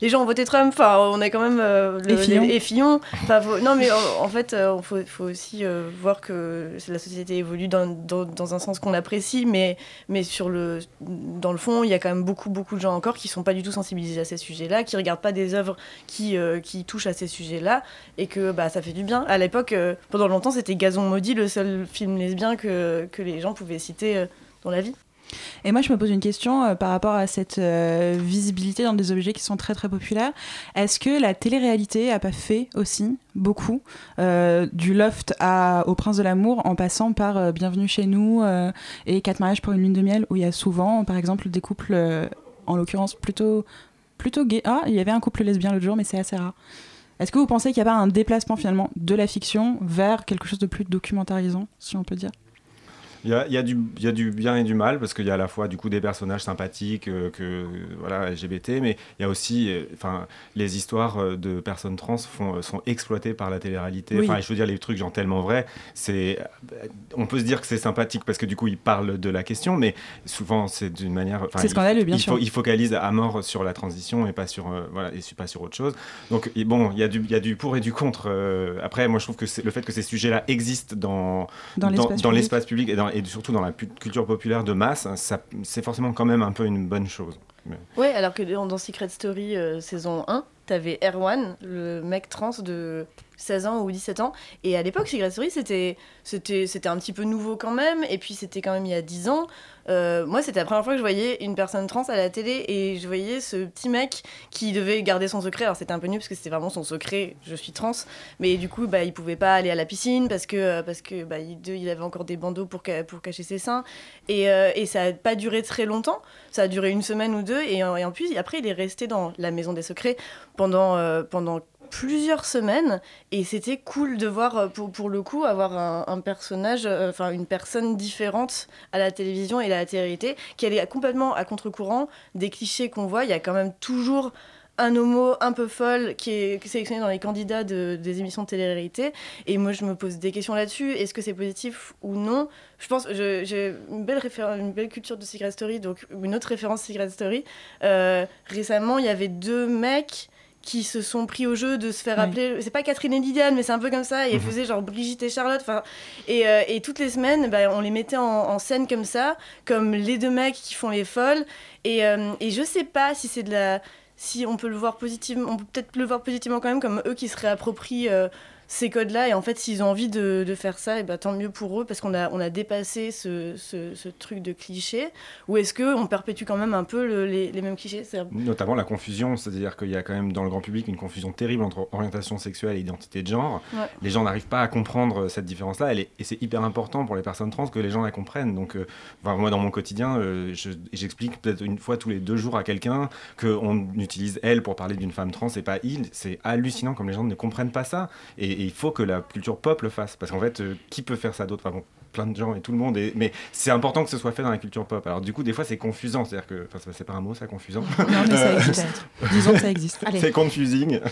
Les gens ont voté Trump, enfin, on est quand même euh, le- Et Fillon. les- et Fillon. Enfin, faut- non, mais en, en fait, il faut, faut aussi euh, voir que la société évolue dans, dans, dans un sens qu'on apprécie, mais, mais sur le, dans le fond, il y a quand même beaucoup, beaucoup de gens encore qui sont pas du tout sensibilisés à ces sujets-là, qui regardent pas des œuvres qui, euh, qui touchent à ces sujets-là, et que bah, ça fait du bien. À l'époque, euh, pendant longtemps, c'était Gazon maudit, le seul film lesbien que, que les gens pouvaient citer euh, dans la vie. Et moi, je me pose une question euh, par rapport à cette euh, visibilité dans des objets qui sont très très populaires. Est-ce que la télé-réalité a pas fait aussi beaucoup euh, du loft à, au Prince de l'amour en passant par Bienvenue chez nous et Quatre mariages pour une lune de miel où il y a souvent, par exemple, des couples, en l'occurrence plutôt plutôt gays. Ah, il y avait un couple lesbien l'autre jour, mais c'est assez rare. Est-ce que vous pensez qu'il n'y a pas un déplacement finalement de la fiction vers quelque chose de plus documentarisant, si on peut dire? Il y a, y a du, il y a du bien et du mal parce qu'il y a à la fois du coup des personnages sympathiques euh, que voilà LGBT, mais il y a aussi, euh, enfin, les histoires euh, de personnes trans font, sont exploitées par la télé-réalité. Oui. Enfin, je veux dire les trucs genre tellement vrais. C'est, on peut se dire que c'est sympathique parce que du coup ils parlent de la question, mais souvent c'est d'une manière. C'est scandaleux, bien il sûr. Faut, il focalise à mort sur la transition et pas sur euh, voilà et pas sur autre chose. Donc et bon, il y a du, il y a du pour et du contre. après, moi je trouve que le fait que ces sujets-là existent dans Dans l'espace public. l'espace public et, dans- et surtout dans la culture populaire de masse, ça, c'est forcément quand même un peu une bonne chose. Ouais, alors que dans dans Secret Story euh, saison 1, t'avais Erwan, le mec trans de 16 ans ou 17 ans. Et à l'époque, Secret Story, c'était, c'était, c'était un petit peu nouveau quand même. Et puis, c'était quand même il y a 10 ans. Euh, moi, c'était la première fois que je voyais une personne trans à la télé. Et je voyais ce petit mec qui devait garder son secret. Alors, c'était un peu nul parce que c'était vraiment son secret. Je suis trans. Mais du coup, bah, il pouvait pas aller à la piscine parce que, euh, parce que bah, il, avait encore des bandeaux pour, pour cacher ses seins. Et, euh, et ça a pas duré très longtemps. Ça a duré une semaine ou deux. Et, en- plus, après, il est resté dans la maison des secrets pendant, pendant plusieurs semaines et c'était cool de voir euh, pour, pour le coup avoir un, personnage euh, enfin une personne différente à la télévision et à la télé qui allait complètement à contre-courant des clichés qu'on voit il y a quand même toujours un homo un peu folle qui est, sélectionné dans les candidats de- des émissions de télé-réalité. Et moi, je me pose des questions là-dessus. Est-ce que c'est positif ou non? Je pense, j'ai une belle, une belle culture de Secret Story, donc une autre référence Secret Story. Euh, récemment, il y avait deux mecs qui se sont pris au jeu de se faire appeler, c'est pas Catherine et Lydiane, mais c'est un peu comme ça, et ils Mhm. faisaient genre Brigitte et Charlotte, enfin, et, euh, et toutes les semaines, bah, on les mettait en, en scène comme ça, comme les deux mecs qui font les folles, et, euh, et je sais pas si c'est de la, si on peut le voir positivement, on peut peut-être le voir positivement quand même, comme eux qui se réapproprient euh, ces codes-là, et en fait, s'ils ont envie de, de faire ça, et bah, tant mieux pour eux, parce qu'on a, on a dépassé ce, ce, ce truc de cliché, ou est-ce qu'on perpétue quand même un peu le- les, les mêmes clichés Notamment la confusion, c'est-à-dire qu'il y a quand même dans le grand public une confusion terrible entre orientation sexuelle et identité de genre. Ouais. Les gens n'arrivent pas à comprendre cette différence-là, et c'est hyper important pour les personnes trans que les gens la comprennent. Donc, euh, enfin, moi, dans mon quotidien, euh, je- j'explique peut-être une fois tous les deux jours à quelqu'un qu'on utilise elle pour parler d'une femme trans et pas il. C'est hallucinant comme les gens ne comprennent pas ça. Et, et il faut que la culture pop le fasse, parce qu'en fait, euh, qui peut faire ça d'autre? Enfin, bon, plein de gens et tout le monde. Mais c'est important que ce soit fait dans la culture pop. Alors du coup, des fois, c'est confusant. C'est-à-dire que, enfin, c'est pas un mot, ça, confusant. Non, mais ça [LAUGHS] existe. Disons que ça existe. C'est confusing. [LAUGHS]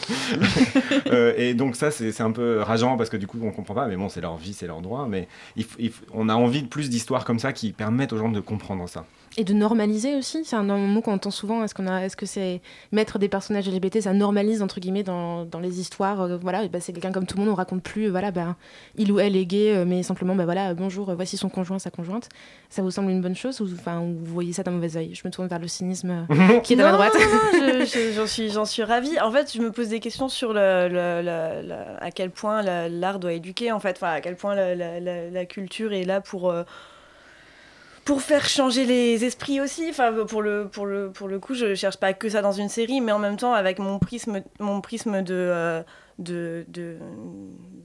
Euh, et donc ça, c'est un peu rageant parce que du coup, on comprend pas. Mais bon, c'est leur vie, c'est leur droit. Mais il il on a envie de plus d'histoires comme ça qui permettent aux gens de comprendre ça. Et de normaliser aussi, c'est un mot qu'on entend souvent. Est-ce qu'on a, est-ce que c'est mettre des personnages LGBT, ça normalise entre guillemets dans, dans les histoires. euh, voilà, bah, c'est quelqu'un comme tout le monde, on raconte plus. euh, voilà, bah, il ou elle est gay, euh, mais simplement, bah voilà, bonjour, euh, voici son conjoint, sa conjointe. Ça vous semble une bonne chose ou enfin ou vous voyez ça d'un mauvais œil? Je me tourne vers le cynisme [LAUGHS] qui est à ma droite. non, non, je- [LAUGHS] je- j'en suis, j'en suis ravie. En fait, je me pose des questions sur le, le- le- le- à quel point la- l'art doit éduquer, en fait, enfin, à quel point la, la- la- la culture est là pour. Euh, pour faire changer les esprits aussi, enfin pour le, pour, le, pour le coup, je cherche pas que ça dans une série, mais en même temps avec mon prisme, mon prisme de, euh, de, de,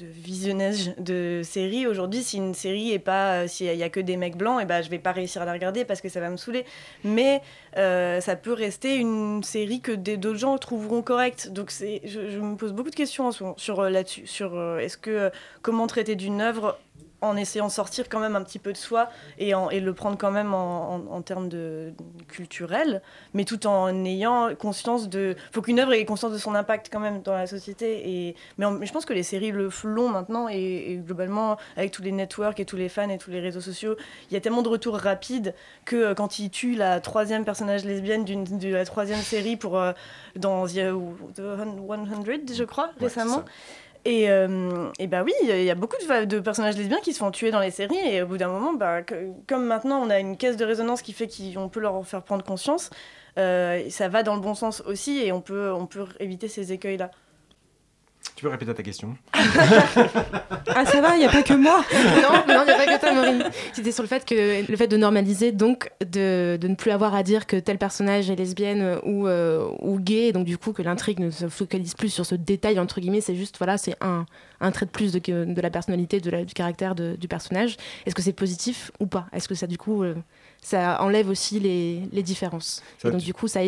visionnage de série, aujourd'hui si une série est pas, s'il y a que des mecs blancs, et ben je vais pas réussir à la regarder parce que ça va me saouler, mais euh, ça peut rester une série que d'autres gens trouveront correcte. Donc c'est, je, me pose beaucoup de questions sur euh, là-dessus, sur euh, est-ce que euh, comment traiter d'une œuvre en essayant de sortir quand même un petit peu de soi et, en, et le prendre quand même en, en, en termes de culturel, mais tout en ayant conscience de... faut qu'une œuvre ait conscience de son impact quand même dans la société. Et, mais, je pense que les séries le font maintenant et, et globalement, avec tous les networks et tous les fans et tous les réseaux sociaux, il y a tellement de retours rapides que euh, quand ils tuent la troisième personnage lesbienne d'une, de la troisième série pour, euh, dans The, The 100, je crois, récemment. Et, euh, bah oui, il y a beaucoup de, personnages lesbiens qui se font tuer dans les séries et au bout d'un moment, bah, comme maintenant on a une caisse de résonance qui fait qu'on peut leur faire prendre conscience, euh, ça va dans le bon sens aussi et on peut, on peut éviter ces écueils-là. Tu peux répéter ta question [LAUGHS] Ah, ça va, il n'y a pas que moi. [LAUGHS] non, non, il n'y a pas que toi, Maureen. C'était sur le fait que le fait de normaliser, donc de, de ne plus avoir à dire que tel personnage est lesbienne ou, euh, ou gay, et donc du coup que l'intrigue ne se focalise plus sur ce détail entre guillemets, c'est juste voilà, c'est un, un trait de plus de, que- de la personnalité, de la- du caractère de- du personnage. Est-ce que c'est positif ou pas? Est-ce que ça du coup euh, ça enlève aussi les, les différences Et donc tu- du coup ça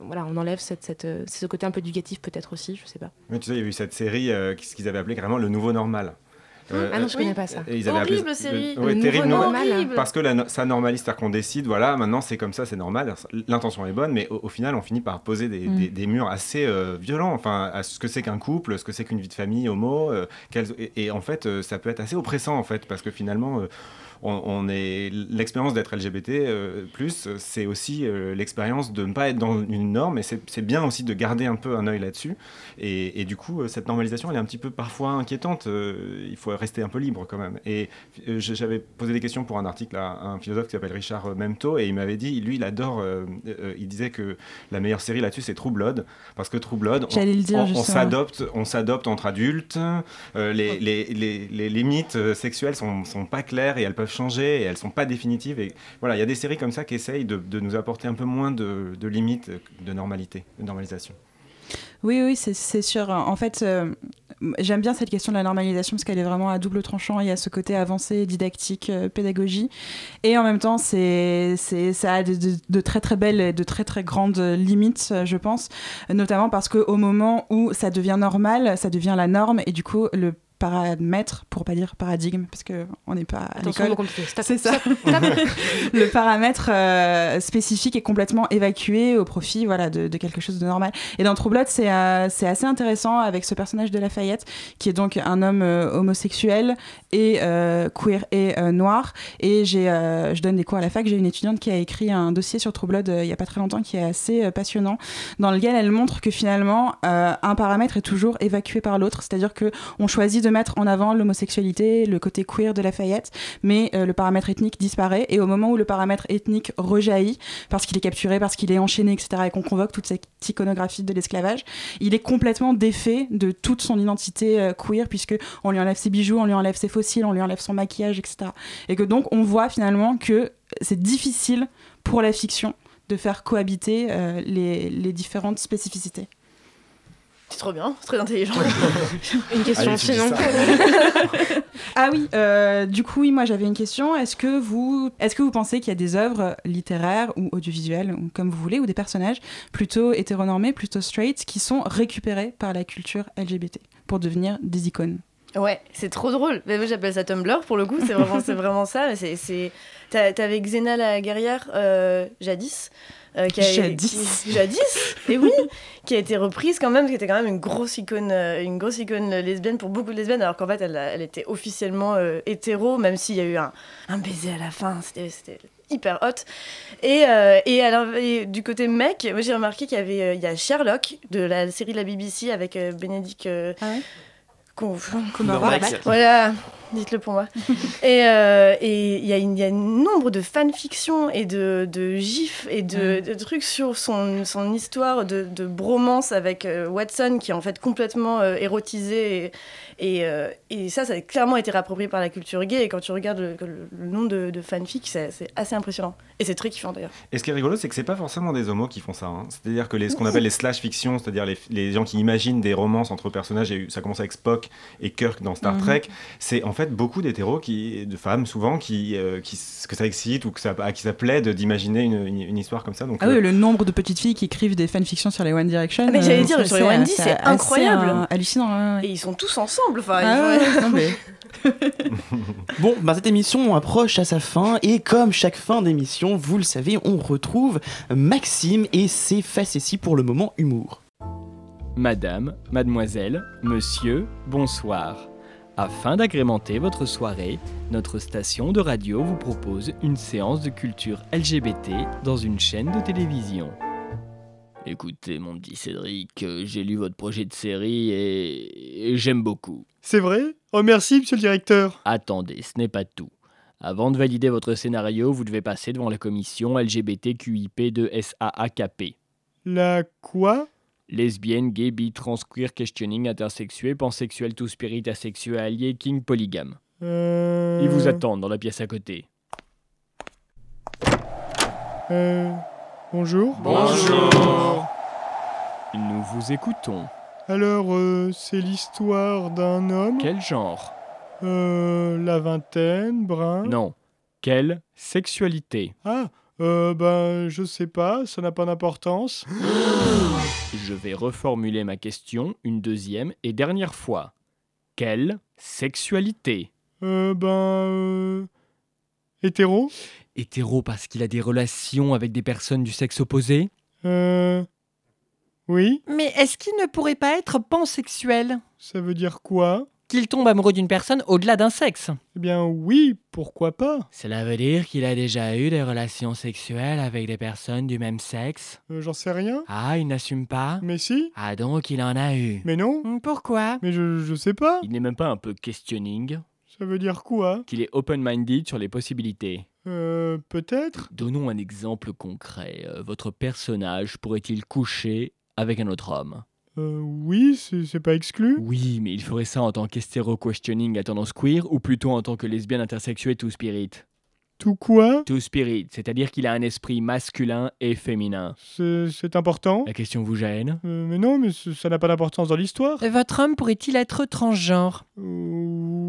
voilà, on enlève cette, cette, euh, ce côté un peu éducatif peut-être aussi, je sais pas. Mais tu sais, il y a eu cette série, euh, ce qu'ils avaient appelé carrément le nouveau normal. Euh, Ah non, je connais pas ça. Ils avaient appelé- Horrible série. ouais, Le terrible, nouveau non, normal. Horrible. Parce que la no- ça normalise, c'est-à-dire qu'on décide, voilà, maintenant c'est comme ça, c'est normal. L'intention est bonne, mais au, au final, on finit par poser des, Mm. des- des murs assez euh, violents, enfin, à ce que c'est qu'un couple, ce que c'est qu'une vie de famille homo. euh, et, et en fait, euh, ça peut être assez oppressant, en fait, parce que finalement. On, on est l'expérience d'être LGBT euh, plus c'est aussi euh, l'expérience de ne pas être dans une norme et c'est bien aussi de garder un peu un œil là-dessus. Et, et du coup euh, cette normalisation elle est un petit peu parfois inquiétante euh, il faut rester un peu libre quand même. Et j'avais posé des questions pour un article à un philosophe qui s'appelle Richard Memto et il m'avait dit lui il adore il disait que la meilleure série là-dessus c'est True Blood parce que True Blood on- s'adopte on entre adultes euh, les, les, les, les limites sexuelles sont, sont pas claires et elles peuvent changer et elles sont pas définitives et voilà il y a des séries comme ça qui essayent de, nous apporter un peu moins de, limites de normalité de normalisation Oui, oui, c'est sûr. En fait, euh, j'aime bien cette question de la normalisation parce qu'elle est vraiment à double tranchant. Il y a ce côté avancé, didactique, euh, pédagogie. Et en même temps, c'est, ça a de très très belles et de très très grandes limites, euh, je pense. Notamment parce qu'au moment où ça devient normal, ça devient la norme. Et du coup, le paramètre, pour pas dire paradigme, parce que on n'est pas à l'école. C'est ça. [LAUGHS] le paramètre euh, spécifique est complètement évacué au profit voilà, de, de quelque chose de normal. Et dans True Blood, c'est euh, c'est assez intéressant avec ce personnage de Lafayette, qui est donc un homme euh, homosexuel et euh, queer et euh, noir. Et j'ai, euh, je donne des cours à la fac. J'ai une étudiante qui a écrit un dossier sur True Blood il y a pas très longtemps qui est assez passionnant, dans lequel elle montre que finalement, un paramètre est toujours évacué par l'autre. C'est-à-dire que on choisit de mettre en avant l'homosexualité, le côté queer de Lafayette, mais le paramètre ethnique disparaît. Et au moment où le paramètre ethnique rejaillit, parce qu'il est capturé, parce qu'il est enchaîné, etc., et qu'on convoque toute cette iconographie de l'esclavage, il est complètement défait de toute son identité queer, puisque on lui enlève ses bijoux, on lui enlève ses fossiles, on lui enlève son maquillage, etc. Et que donc on voit finalement que c'est difficile pour la fiction de faire cohabiter euh, les, les différentes spécificités. C'est trop bien, c'est très intelligent. [LAUGHS] Une question Allez, sinon. [LAUGHS] ah oui, euh, du coup, oui, moi j'avais une question. Est-ce que vous, est-ce que vous pensez qu'il y a des œuvres littéraires ou audiovisuelles, ou comme vous voulez, ou des personnages plutôt hétéronormés, plutôt straight, qui sont récupérés par la culture LGBT pour devenir des icônes? Ouais, c'est trop drôle. Mais moi j'appelle ça Tumblr pour le coup, c'est vraiment, c'est [LAUGHS] vraiment ça. C'est, c'est... T'as- T'avais Xena la guerrière euh, jadis. euh, qui a- Jadis. qui- [LAUGHS] jadis, et oui, qui a été reprise quand même, qui était quand même une grosse icône, euh, une grosse icône lesbienne pour beaucoup de lesbiennes, alors qu'en fait elle, elle était officiellement euh, hétéro, même s'il y a eu un, un baiser à la fin, c'était, hyper hot. Et, euh, et, alors, et du côté mec, moi j'ai remarqué qu'il y avait, euh, il y a Sherlock de la série de la BBC avec Benedict. euh, Convaincre. Convaincre. Voilà. Dites-le pour moi. [LAUGHS] et euh, et il y, a une- il y a un nombre de fanfictions et de, de gifs et de, de trucs sur son, son histoire de, de bromance avec euh, Watson qui est en fait complètement euh, érotisé. Et, et, euh, et ça, ça a clairement été réapproprié par la culture gay. Et quand tu regardes le, le- le nombre de, de fanfics, c'est assez impressionnant. Et c'est très kiffant d'ailleurs. Et ce qui est rigolo, c'est que c'est pas forcément des homos qui font ça. hein. C'est-à-dire que les, ce qu'on appelle les slash fiction, c'est-à-dire les, les gens qui imaginent des romances entre personnages, et ça commence avec Spock et Kirk dans Star Mhm. Trek, c'est en fait beaucoup d'hétéros, qui, de femmes souvent, qui, euh, qui, que ça excite ou que ça, à qui ça plaide d'imaginer une, une- une histoire comme ça. Donc, Ah euh, oui, le nombre de petites filles qui écrivent des fanfictions sur les One Direction. Ah, mais j'allais euh, dire, c'est sur les assez- One D, c'est assez, incroyable. euh, hallucinant. Et ils sont tous ensemble. Enfin, Ah ouais, non, mais- [LAUGHS] Bon, bah cette émission approche à sa fin et comme chaque fin d'émission, vous le savez, on retrouve Maxime et ses facéties pour le moment humour. Madame, mademoiselle, monsieur, bonsoir. Afin d'agrémenter votre soirée, notre station de radio vous propose une séance de culture LGBT dans une chaîne de télévision. Écoutez, mon petit Cédric, euh, j'ai lu votre projet de série et, et j'aime beaucoup. C'est vrai? Oh merci, monsieur le directeur. Attendez, ce n'est pas tout. Avant de valider votre scénario, vous devez passer devant la commission LGBTQIP de SAAKP. La quoi? Lesbienne, gay, bi, trans, queer, questioning, intersexué, pansexuel, tout spirit, asexuel, allié, king, polygame. Euh... Ils vous attendent dans la pièce à côté. Euh... Bonjour. Nous vous écoutons. Alors, euh, c'est l'histoire d'un homme Quel genre? Euh... La vingtaine, brun Non. Quelle sexualité? Ah, euh, ben, je sais pas, ça n'a pas d'importance. [GASPS] Je vais reformuler ma question une deuxième et dernière fois. Quelle sexualité? Euh, ben... Euh... Hétéro. Hétéro parce qu'il a des relations avec des personnes du sexe opposé? Euh... Oui. Mais est-ce qu'il ne pourrait pas être pansexuel? Ça veut dire quoi? Qu'il tombe amoureux d'une personne au-delà d'un sexe. Eh bien oui, pourquoi pas? Cela veut dire qu'il a déjà eu des relations sexuelles avec des personnes du même sexe? Euh, J'en sais rien. Ah, il n'assume pas? Mais si. Ah donc il en a eu. Mais non. Pourquoi? Mais je, je sais pas. Il n'est même pas un peu questioning Ça veut dire quoi? Qu'il est open-minded sur les possibilités. Euh... Peut-être. Donnons un exemple concret. Euh, Votre personnage pourrait-il coucher avec un autre homme? Euh... Oui, c'est pas exclu. Oui, mais il ferait ça en tant qu'hétéro-questioning à tendance queer ou plutôt en tant que lesbienne intersexuée two-spirit Tout quoi? Two-spirit, c'est-à-dire qu'il a un esprit masculin et féminin. C'est important? La question vous gêne? Euh, mais non, mais ça n'a pas d'importance dans l'histoire. Votre homme pourrait-il être transgenre? Euh,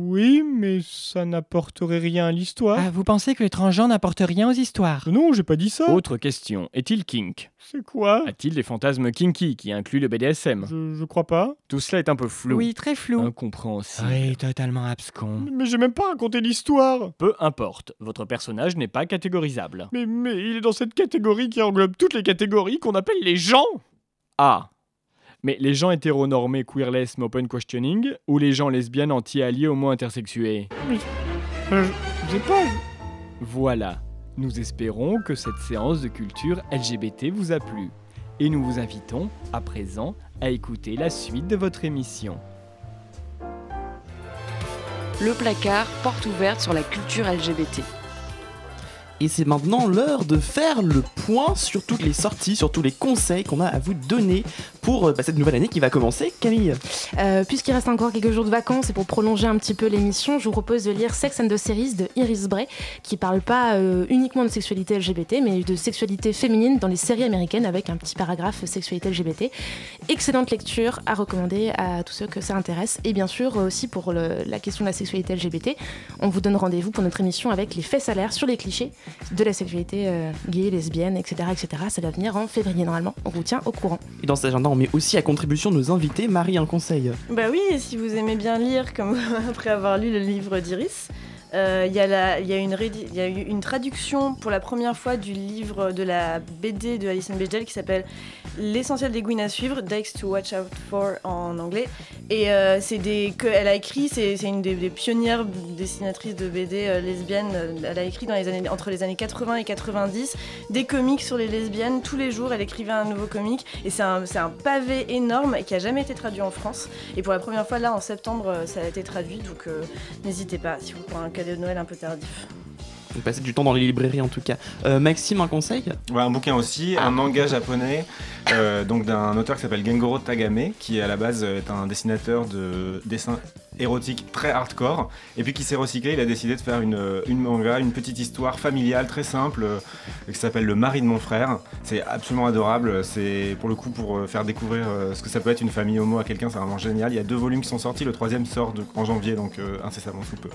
Oui, mais ça n'apporterait rien à l'histoire. Ah, vous pensez que les transgenres n'apportent rien aux histoires? Non, j'ai pas dit ça. Autre question, est-il kink? C'est quoi? A-t-il des fantasmes kinky qui incluent le BDSM je, je crois pas. Tout cela est un peu flou. Oui, très flou. Incompréhensible. Oui, totalement abscon. Mais j'ai même pas raconté l'histoire. Peu importe, votre personnage n'est pas catégorisable. Mais, mais il est dans cette catégorie qui englobe toutes les catégories qu'on appelle les gens. Ah mais les gens hétéronormés queerless mais open questioning ou les gens lesbiennes anti-alliés homo-intersexués Euh, je sais pas. Voilà, nous espérons que cette séance de culture LGBT vous a plu. Et nous vous invitons, à présent, à écouter la suite de votre émission. Le placard, porte ouverte sur la culture LGBT. Et c'est maintenant l'heure de faire le point sur toutes les sorties, sur tous les conseils qu'on a à vous donner pour euh, bah, cette nouvelle année qui va commencer. Camille Euh, Puisqu'il reste encore quelques jours de vacances et pour prolonger un petit peu l'émission, je vous propose de lire Sex and the Series de Iris Bray, qui parle pas euh, uniquement de sexualité LGBT, mais de sexualité féminine dans les séries américaines avec un petit paragraphe sexualité LGBT. Excellente lecture à recommander à tous ceux que ça intéresse. Et bien sûr, aussi pour la question de la sexualité LGBT, on vous donne rendez-vous pour notre émission avec les faits salaires sur les clichés de la sexualité euh, gay, lesbienne, etc. etc. Ça va venir en février normalement. On vous tient au courant. Et dans cet agenda, on met aussi à contribution nos invités. Marie, un conseil Bah oui, et si vous aimez bien lire, comme [LAUGHS] après avoir lu le livre d'Iris, euh, il y, a eu une traduction pour la première fois du livre de la BD de Alison Bechdel qui s'appelle L'essentiel des Gwyn à suivre, Dykes to Watch Out For en anglais. Et euh, c'est des a écrit, c'est une des, pionnières dessinatrices de BD euh, lesbiennes. Elle a écrit dans les années, entre les années 80 et 90 des comics sur les lesbiennes. Tous les jours, elle écrivait un nouveau comic. Et c'est un, pavé énorme qui a jamais été traduit en France. Et pour la première fois, là, en septembre, euh, ça a été traduit. Donc n'hésitez pas si vous prenez un cadeau de Noël un peu tardif. Donc passez du temps dans les librairies en tout cas. Euh, Maxime, un conseil? Ouais, un bouquin aussi, un manga japonais, euh, donc d'un auteur qui s'appelle Gengoro Tagame, qui à la base est un dessinateur de dessins érotiques très hardcore, et puis qui s'est recyclé, il a décidé de faire une, manga, une petite histoire familiale très simple, euh, qui s'appelle Le mari de mon frère. C'est absolument adorable, c'est pour le coup pour euh, faire découvrir euh, ce que ça peut être une famille homo à quelqu'un, c'est vraiment génial. Il y a deux volumes qui sont sortis, le troisième sort en janvier, donc incessamment sous peu.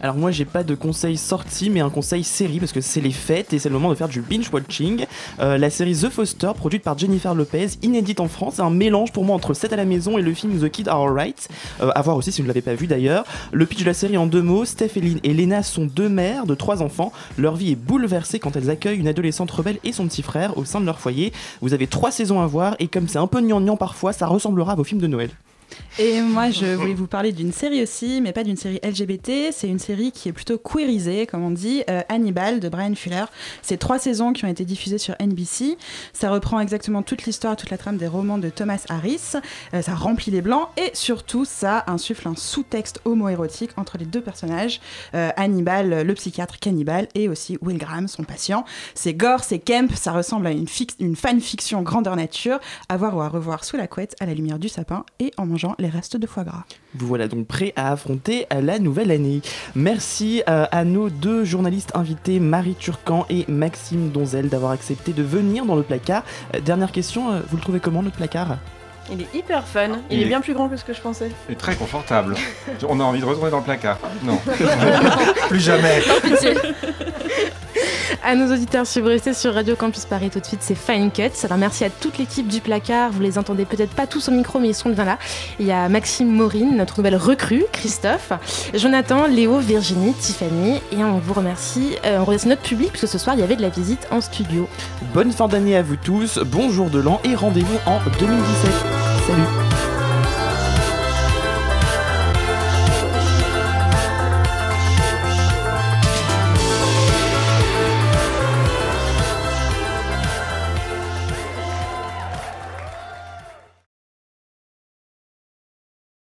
Alors moi j'ai pas de conseil sorti mais un conseil série parce que c'est les fêtes et c'est le moment de faire du binge watching. La série The Foster produite par Jennifer Lopez, inédite en France, c'est un mélange pour moi entre 7 à la maison et le film The Kid Are Alright. Euh, à voir aussi si vous ne l'avez vu d'ailleurs. Le pitch de la série en deux mots, Steph et Lena sont deux mères de trois enfants. Leur vie est bouleversée quand elles accueillent une adolescente rebelle et son petit frère au sein de leur foyer. Vous avez trois saisons à voir et comme c'est un peu gnangnan parfois, ça ressemblera à vos films de Noël. Et moi, je voulais vous parler d'une série aussi, mais pas d'une série LGBT. C'est une série qui est plutôt queerisée, comme on dit, euh, Hannibal de Brian Fuller. C'est trois saisons qui ont été diffusées sur NBC. Ça reprend exactement toute l'histoire, toute la trame des romans de Thomas Harris. Euh, ça remplit les blancs et surtout, ça insuffle un sous-texte homoérotique entre les deux personnages. Euh, Hannibal, le psychiatre cannibale, et aussi Will Graham, son patient. C'est gore, c'est camp, ça ressemble à une, une fanfiction grandeur nature, à voir ou à revoir sous la couette, à la lumière du sapin et en mangeant les restes de foie gras. Vous voilà donc prêt à affronter la nouvelle année. Merci euh, à nos deux journalistes invités, Marie Turcan et Maxime Donzel, d'avoir accepté de venir dans le placard. Euh, dernière question, euh, vous le trouvez comment notre placard? Il est hyper fun. Il, Il est est- bien plus grand que ce que je pensais. Et très confortable. [LAUGHS] On a envie de retourner dans le placard. Non. [LAUGHS] Plus jamais. À nos auditeurs, si vous restez sur Radio Campus Paris tout de suite, c'est Fine Cuts. Alors merci à toute l'équipe du placard. Vous les entendez peut-être pas tous au micro, mais ils sont bien là. Il y a Maxime Maurine, notre nouvelle recrue, Christophe, Jonathan, Léo, Virginie, Tiffany. Et on vous remercie. Euh, on remercie notre public, puisque ce soir, il y avait de la visite en studio. Bonne fin d'année à vous tous, bon jour de l'an et rendez-vous en 2017. Salut